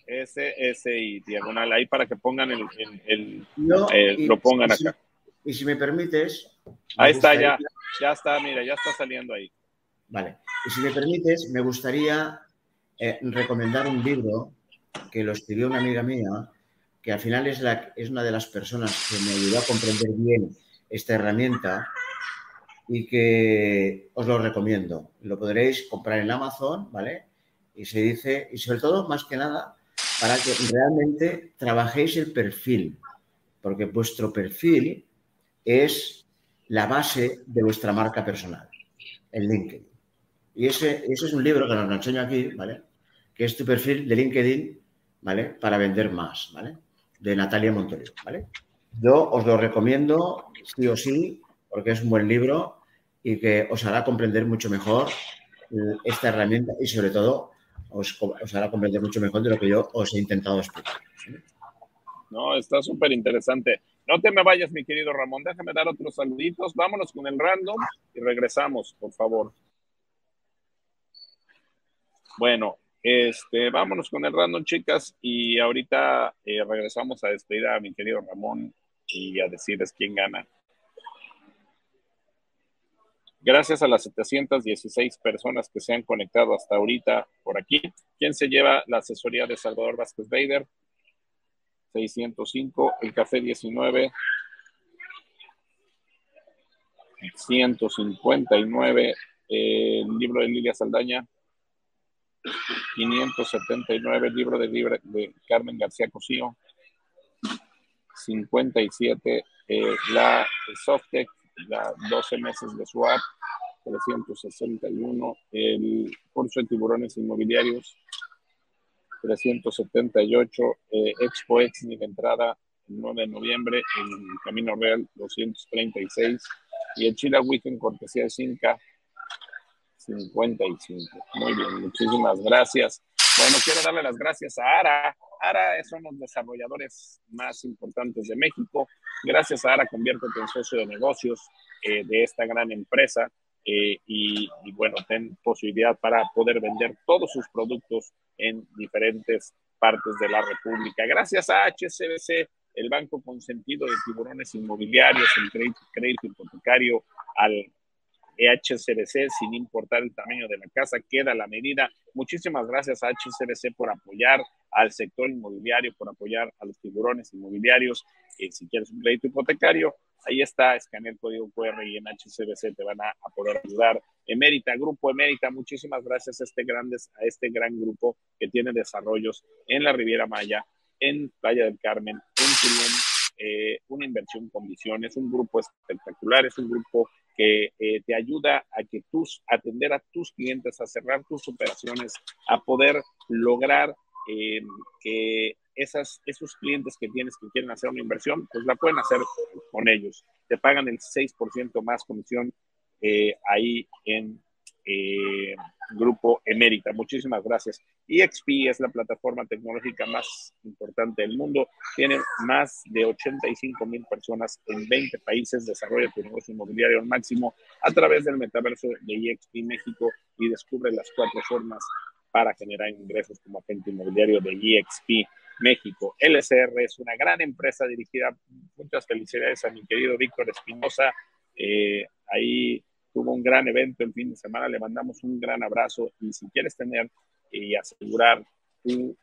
SSI, diagonal, ahí para que pongan el, el, lo pongan acá. y si me permites. Ahí está ya. Ya está, mira, ya está saliendo ahí. Vale. Y si me permites, me gustaría eh, recomendar un libro que lo escribió una amiga mía, que al final es, la, es una de las personas que me ayudó a comprender bien esta herramienta y que os lo recomiendo. Lo podréis comprar en Amazon, ¿vale? Y se dice, y sobre todo, más que nada, para que realmente trabajéis el perfil, porque vuestro perfil es la base de vuestra marca personal, el LinkedIn. Y ese, es un libro que nos lo enseño aquí, ¿vale? Que es tu perfil de LinkedIn, ¿vale? Para vender más, ¿vale? De Natalia Montorio, ¿vale? Yo os lo recomiendo sí o sí, porque es un buen libro y que os hará comprender mucho mejor esta herramienta y sobre todo os, os hará comprender mucho mejor de lo que yo os he intentado explicar. No, está súper interesante. No te me vayas, mi querido Ramón. Déjame dar otros saluditos. Vámonos con el random y regresamos, por favor. Bueno, este, vámonos con el random, chicas, y ahorita eh, regresamos a despedir a mi querido Ramón y a decirles quién gana. Gracias a las 716 personas que se han conectado hasta ahorita por aquí. ¿Quién se lleva la asesoría de Salvador Vázquez Bader? 605, el café 19, 159, el libro de Lilia Saldaña, 579, el libro de, de Carmen García Cosío, 57, eh, la Softec, la 12 meses de su app, 361, el curso de tiburones inmobiliarios, 378, eh, Expo Ex de entrada el 9 de noviembre en Camino Real 236 y el Chile Weekend cortesía de Cinca 55. Muy bien, muchísimas gracias. Bueno, quiero darle las gracias a ARA. ARA son los desarrolladores más importantes de México. Gracias a ARA, conviértete en socio de negocios eh, de esta gran empresa. Eh, y, bueno, ten posibilidad para poder vender todos sus productos en diferentes partes de la República. Gracias a HCBC, el banco consentido de tiburones inmobiliarios, el crédito hipotecario al HCBC, sin importar el tamaño de la casa, queda la medida. Muchísimas gracias a HCBC por apoyar al sector inmobiliario, por apoyar a los tiburones inmobiliarios. Eh, si quieres un crédito hipotecario, ahí está, escanea el código QR y en HCBC te van a, poder ayudar. Emérita, Grupo Emérita, muchísimas gracias a este, grandes, a este gran grupo que tiene desarrollos en la Riviera Maya, en Playa del Carmen, en Tulum, eh, una inversión con visiones, un grupo espectacular, es un grupo que eh, te ayuda a que tus, atender a tus clientes, a cerrar tus operaciones, a poder lograr eh, que esas, esos clientes que tienes que quieren hacer una inversión, pues la pueden hacer con ellos. Te pagan el 6% más comisión eh, ahí en eh, Grupo Emérita. Muchísimas gracias. EXP es la plataforma tecnológica más importante del mundo. Tiene más de 85 mil personas en 20 países. Desarrolla tu negocio inmobiliario al máximo a través del metaverso de EXP México y descubre las cuatro formas para generar ingresos como agente inmobiliario de EXP México. LSR es una gran empresa dirigida. Muchas felicidades a mi querido Víctor Espinosa. Eh, ahí tuvo un gran evento el fin de semana, le mandamos un gran abrazo y si quieres tener y asegurar tu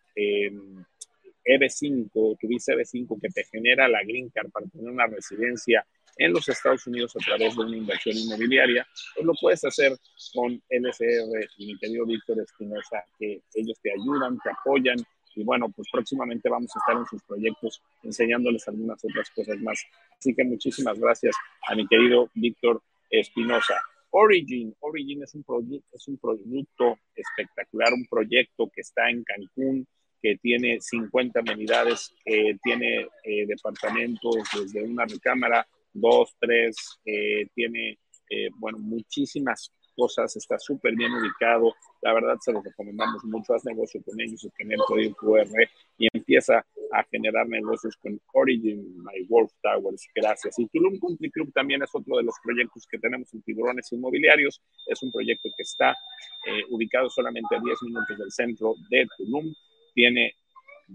EB5, tu visa EB5 que te genera la Green Card para tener una residencia en los Estados Unidos a través de una inversión inmobiliaria, pues lo puedes hacer con LSR y mi querido Víctor Espinosa, que ellos te ayudan, te apoyan y bueno, pues próximamente vamos a estar en sus proyectos enseñándoles algunas otras cosas más. Así que muchísimas gracias a mi querido Víctor Espinosa. Origin, Origin es un, producto espectacular, un proyecto que está en Cancún, que tiene 50 amenidades, tiene eh, departamentos desde una recámara, dos, tres, eh, tiene, eh, bueno, muchísimas cosas, está súper bien ubicado. La verdad se los recomendamos mucho. Haz negocio con ellos, en el código QR y empieza a generar negocios con Origin My Wolf Towers. Gracias. Y Tulum Country Club también es otro de los proyectos que tenemos en Tiburones Inmobiliarios. Es un proyecto que está eh, ubicado solamente a 10 minutos del centro de Tulum. Tiene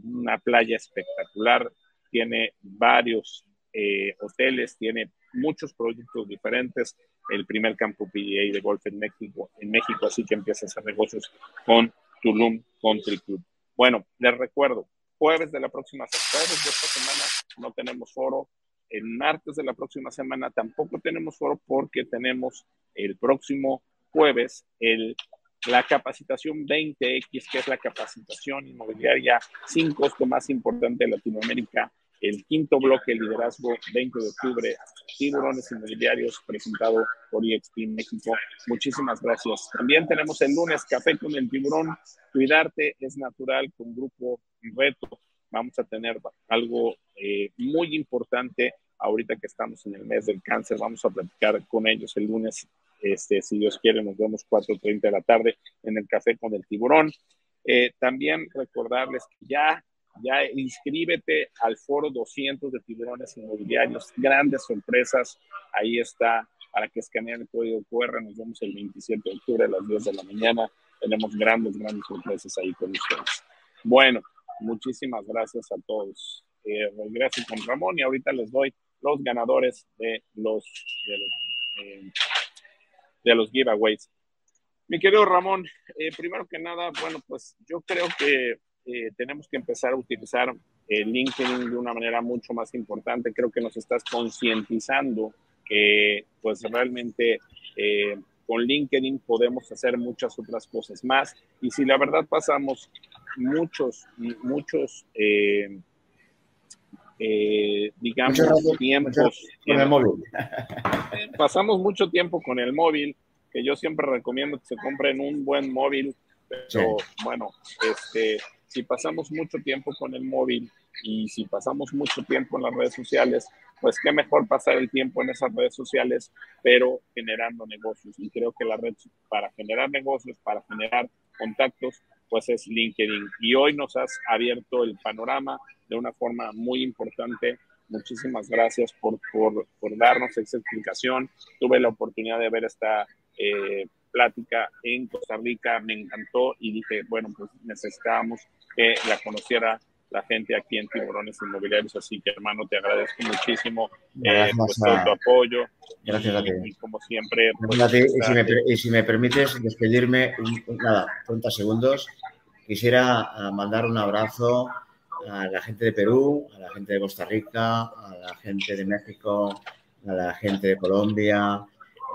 una playa espectacular, tiene varios eh, hoteles, tiene muchos proyectos diferentes el primer campo PGA de golf en México, en México, así que empieza a hacer negocios con Tulum Country Club. Bueno, les recuerdo, jueves de la próxima semana, no tenemos foro, el martes de la próxima semana tampoco tenemos foro porque tenemos el próximo jueves el, la capacitación 20X, que es la capacitación inmobiliaria sin costo más importante de Latinoamérica el quinto bloque, liderazgo 20 de octubre, tiburones inmobiliarios, presentado por EXP México. Muchísimas gracias. También tenemos el lunes Café con el Tiburón. Cuidarte es natural con Grupo Reto. Vamos a tener algo eh, muy importante ahorita que estamos en el mes del cáncer. Vamos a platicar con ellos el lunes. Este, si Dios quiere, nos vemos 4.30 de la tarde en el Café con el Tiburón. Eh, también recordarles ya ya inscríbete al foro 200 de tiburones inmobiliarios, grandes sorpresas, ahí está, para que escaneen el código QR, nos vemos el 27 de octubre a las 10 de la mañana, tenemos grandes, grandes sorpresas ahí con ustedes. Bueno, muchísimas gracias a todos. Eh, regreso con Ramón y ahorita les doy los ganadores de los, de los, eh, giveaways. Mi querido Ramón, eh, primero que nada, bueno, pues yo creo que eh, tenemos que empezar a utilizar el LinkedIn de una manera mucho más importante. Creo que nos estás concientizando que pues realmente con LinkedIn podemos hacer muchas otras cosas más. Y si la verdad pasamos muchos, muchos, eh, digamos, tiempos... Con el móvil. pasamos mucho tiempo con el móvil, que yo siempre recomiendo que se compren un buen móvil, pero bueno, este si pasamos mucho tiempo con el móvil y si pasamos mucho tiempo en las redes sociales, pues qué mejor pasar el tiempo en esas redes sociales, pero generando negocios. Y creo que la red para generar negocios, para generar contactos, pues es LinkedIn. Y hoy nos has abierto el panorama de una forma muy importante. Muchísimas gracias por, por, por darnos esa explicación. Tuve la oportunidad de ver esta eh, plática en Costa Rica, me encantó y dije, bueno, pues necesitábamos que la conociera la gente aquí en Tiburones Inmobiliarios. Así que, hermano, te agradezco muchísimo eh, pues, todo tu apoyo. Gracias a ti. Y como siempre. Pues, y, si me, permites despedirme, nada, 30 segundos, quisiera ah, mandar un abrazo a la gente de Perú, a la gente de Costa Rica, a la gente de México, a la gente de Colombia,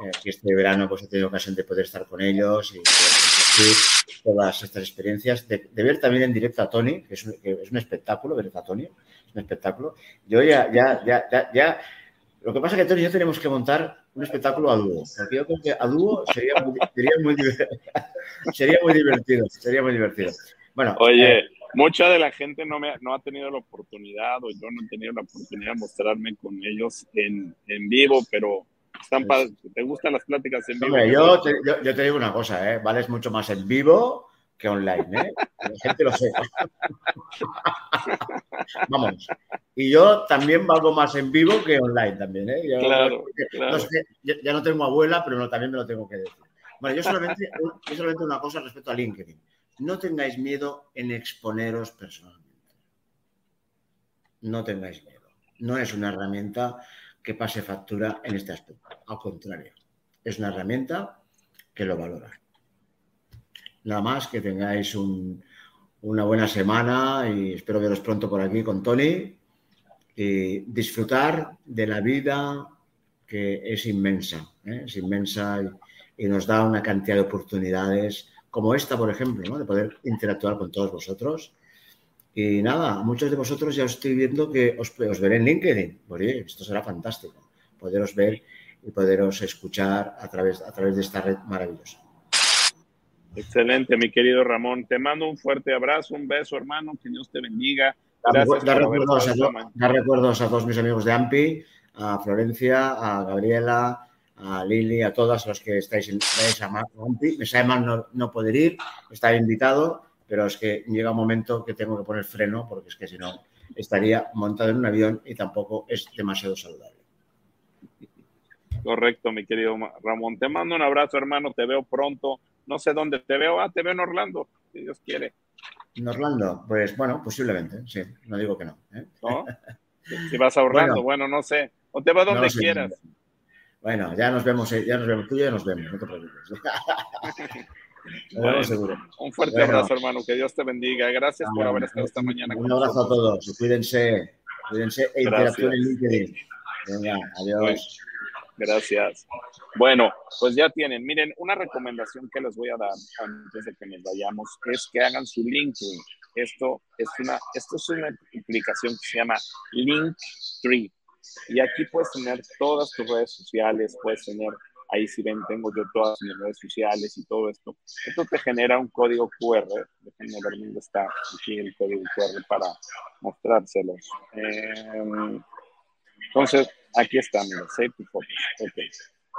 eh, que este verano pues, he tenido ocasión de poder estar con ellos y compartir todas estas experiencias, de, ver también en directo a Tony, que es, un, espectáculo, ver a Tony, es un espectáculo. Yo ya, ya, ya, ya, Lo que pasa es que Tony y yo tenemos que montar un espectáculo a dúo, porque yo creo que a dúo sería muy, sería muy, sería muy divertido, sería muy divertido. Bueno, Oye, eh, mucha de la gente no, me, no ha tenido la oportunidad o yo no he tenido la oportunidad de mostrarme con ellos en, en vivo, pero están pues, ¿te gustan las pláticas en vivo? yo, te, yo, yo, te, digo una cosa, ¿eh? vales mucho más en vivo que online, ¿eh? la gente lo sepa. Vamos. Y yo también valgo más en vivo que online también, ¿eh? claro, claro. No sé, ya, ya, no tengo abuela, pero no, también me lo tengo que decir. Bueno, yo solamente, yo solamente una cosa respecto a LinkedIn no tengáis miedo en exponeros personalmente. No tengáis miedo. No es una herramienta que pase factura en este aspecto. Al contrario, es una herramienta que lo valora. Nada más que tengáis un, una buena semana y espero veros pronto por aquí con Tony y disfrutar de la vida que es inmensa, ¿eh? es inmensa y, nos da una cantidad de oportunidades como esta, por ejemplo, de poder interactuar con todos vosotros. Y nada, muchos de vosotros ya os estoy viendo que os, os veré en LinkedIn. Oye, esto será fantástico, poderos ver y poderos escuchar a través, a través de esta red maravillosa. Excelente, mi querido Ramón. Te mando un fuerte abrazo, un beso, hermano. Que Dios te bendiga. Gracias da, recuerdos a, recuerdos a todos mis amigos de AMPI, a Florencia, a Gabriela, a Lili, a todas los que estáis en esa Me sabe mal no, no, poder ir, estar invitado, pero es que llega un momento que tengo que poner freno porque es que si no estaría montado en un avión y tampoco es demasiado saludable. Correcto, mi querido Ramón. Te mando un abrazo, hermano. Te veo pronto. No sé dónde te veo. Ah, te veo en Orlando, si Dios quiere. En Orlando, pues bueno, posiblemente, sí. No digo que no. ¿eh? ¿No? Si vas a Orlando, bueno, bueno, no sé. O te va donde no quieras. Bueno, ya nos vemos, eh, ya nos vemos, tú ya nos vemos, no te preocupes. bueno, seguro. Un fuerte bueno. abrazo, hermano, que Dios te bendiga. Gracias por haber estado esta mañana. Un abrazo nosotros. a todos, cuídense, cuídense e interactúen en LinkedIn. Venga, adiós. Gracias. Bueno, pues ya tienen. Miren, una recomendación que les voy a dar antes de que nos vayamos es que hagan su LinkedIn. Esto es una, esto es una aplicación que se llama Linktree. Y aquí puedes tener todas tus redes sociales, puedes tener, ahí si ven, tengo yo todas mis redes sociales y todo esto. Esto te genera un código QR. Déjenme ver dónde está aquí el código QR para mostrárselos. Eh, entonces, aquí está, mira, Save to.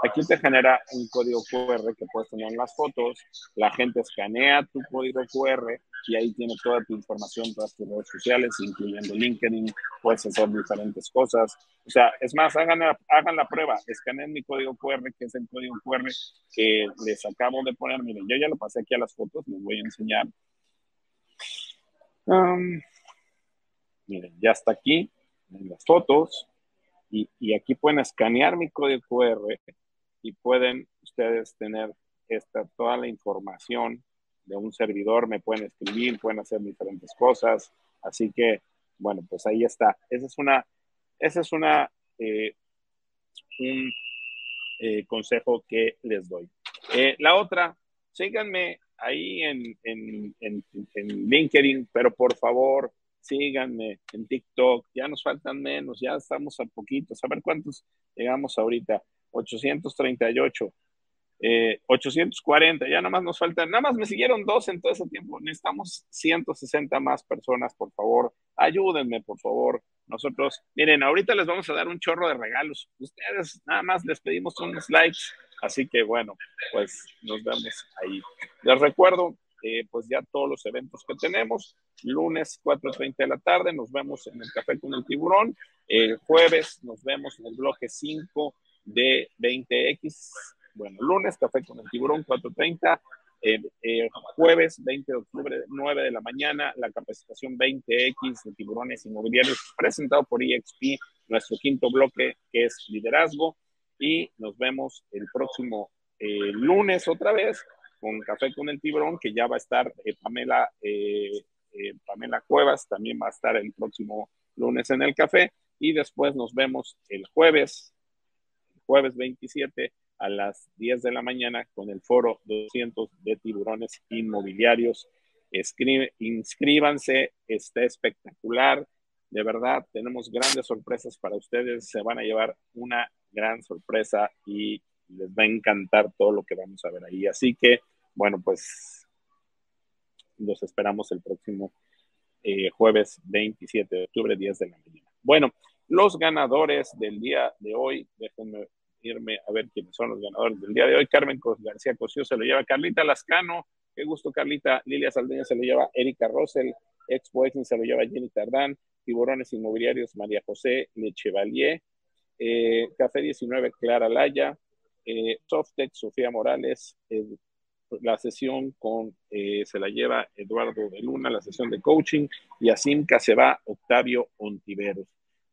Aquí te genera un código QR que puedes tener en las fotos, la gente escanea tu código QR y ahí tiene toda tu información, todas tus redes sociales, incluyendo LinkedIn, puedes hacer diferentes cosas. O sea, es más, hagan la, prueba, escaneen mi código QR, que es el código QR que les acabo de poner. Miren, yo ya lo pasé aquí a las fotos, les voy a enseñar. Um, miren, ya está aquí en las fotos. Y, y, aquí pueden escanear mi código QR y pueden ustedes tener esta, toda la información de un servidor, me pueden escribir, pueden hacer diferentes cosas. Así que, bueno, pues ahí está. Esa es una, esa es una, eh, un eh, consejo que les doy. Eh, la otra, síganme ahí en, en, en, en, LinkedIn, pero por favor, síganme en TikTok. Ya nos faltan menos, ya estamos a poquitos. A ver cuántos llegamos ahorita. 838, eh, 840, ya nada más nos faltan, nada más me siguieron dos en todo ese tiempo, necesitamos 160 más personas, por favor, ayúdenme, por favor. Nosotros, miren, ahorita les vamos a dar un chorro de regalos. Ustedes nada más les pedimos unos likes, así que bueno, pues nos vemos ahí. Les recuerdo, eh, pues ya todos los eventos que tenemos. Lunes 4.30 de la tarde nos vemos en el Café con el Tiburón. El jueves nos vemos en el bloque 5 de 20X. Bueno, lunes, café con el tiburón, 4.30. Eh, eh, jueves 20 de octubre, 9 de la mañana, la capacitación 20X de tiburones inmobiliarios presentado por EXP, nuestro quinto bloque que es liderazgo. Y nos vemos el próximo eh, lunes otra vez con Café con el Tiburón, que ya va a estar eh, Pamela, eh, Pamela Cuevas, también va a estar el próximo lunes en el café. Y después nos vemos el jueves jueves 27 a las 10 de la mañana con el foro 200 de tiburones inmobiliarios. Escribe, inscríbanse, está espectacular. De verdad, tenemos grandes sorpresas para ustedes. Se van a llevar una gran sorpresa y les va a encantar todo lo que vamos a ver ahí. Así que, bueno, pues los esperamos el próximo eh, jueves 27 de octubre, 10 de la mañana. Bueno, los ganadores del día de hoy, déjenme irme a ver quiénes son los ganadores del día de hoy. Carmen García Cosío se lo lleva Carlita Lascano, qué gusto Carlita. Lilia Saldeña se lo lleva Erika Rossell, Expo se lo lleva Jenny Tardán, Tiburones Inmobiliarios María José Lechevalier, eh, Café 19 Clara Laya, eh, Sofía Morales, la sesión con, eh, se la lleva Eduardo de Luna, la sesión de coaching, y a Simca se va Octavio Ontiveros.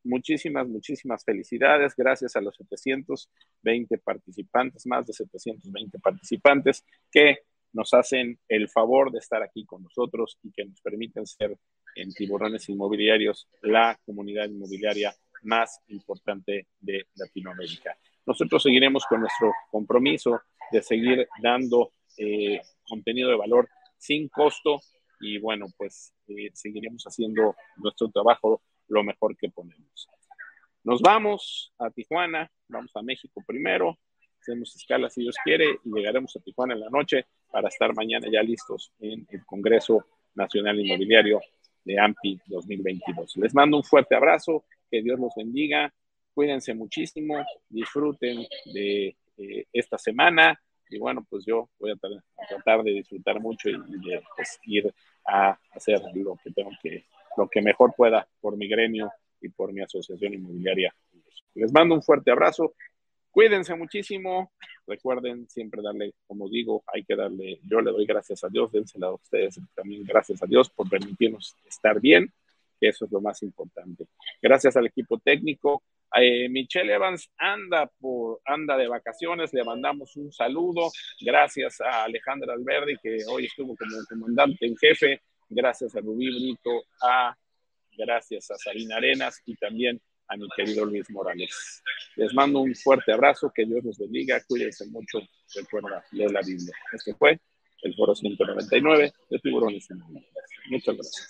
Muchísimas, muchísimas felicidades. Gracias a los 720 participantes, más de 720 participantes que nos hacen el favor de estar aquí con nosotros y que nos permiten ser en Tiburones Inmobiliarios la comunidad inmobiliaria más importante de Latinoamérica. Nosotros seguiremos con nuestro compromiso de seguir dando eh, contenido de valor sin costo y bueno, pues eh, seguiremos haciendo nuestro trabajo lo mejor que ponemos. Nos vamos a Tijuana, vamos a México primero, hacemos escala si Dios quiere y llegaremos a Tijuana en la noche para estar mañana ya listos en el Congreso Nacional Inmobiliario de AMPI 2022. Les mando un fuerte abrazo, que Dios los bendiga, cuídense muchísimo, disfruten de eh, esta semana y bueno, pues yo voy a tratar de disfrutar mucho y, de pues, ir a hacer lo que tengo que, lo que mejor pueda por mi gremio y por mi asociación inmobiliaria. Les mando un fuerte abrazo. Cuídense muchísimo. Recuerden siempre darle, como digo, hay que darle, yo le doy gracias a Dios, dénsela a ustedes también gracias a Dios por permitirnos estar bien, que eso es lo más importante. Gracias al equipo técnico. Eh, Michelle Evans anda, por, anda de vacaciones, le mandamos un saludo. Gracias a Alejandra Alberdi, que hoy estuvo como comandante en jefe. Gracias a Rubí Brito, a, gracias a Sabina Arenas y también a mi querido Luis Morales. Les mando un fuerte abrazo, que Dios los bendiga, cuídense mucho, recuerda leer la Biblia. Este fue el foro 199 de Tiburones. Muchas gracias.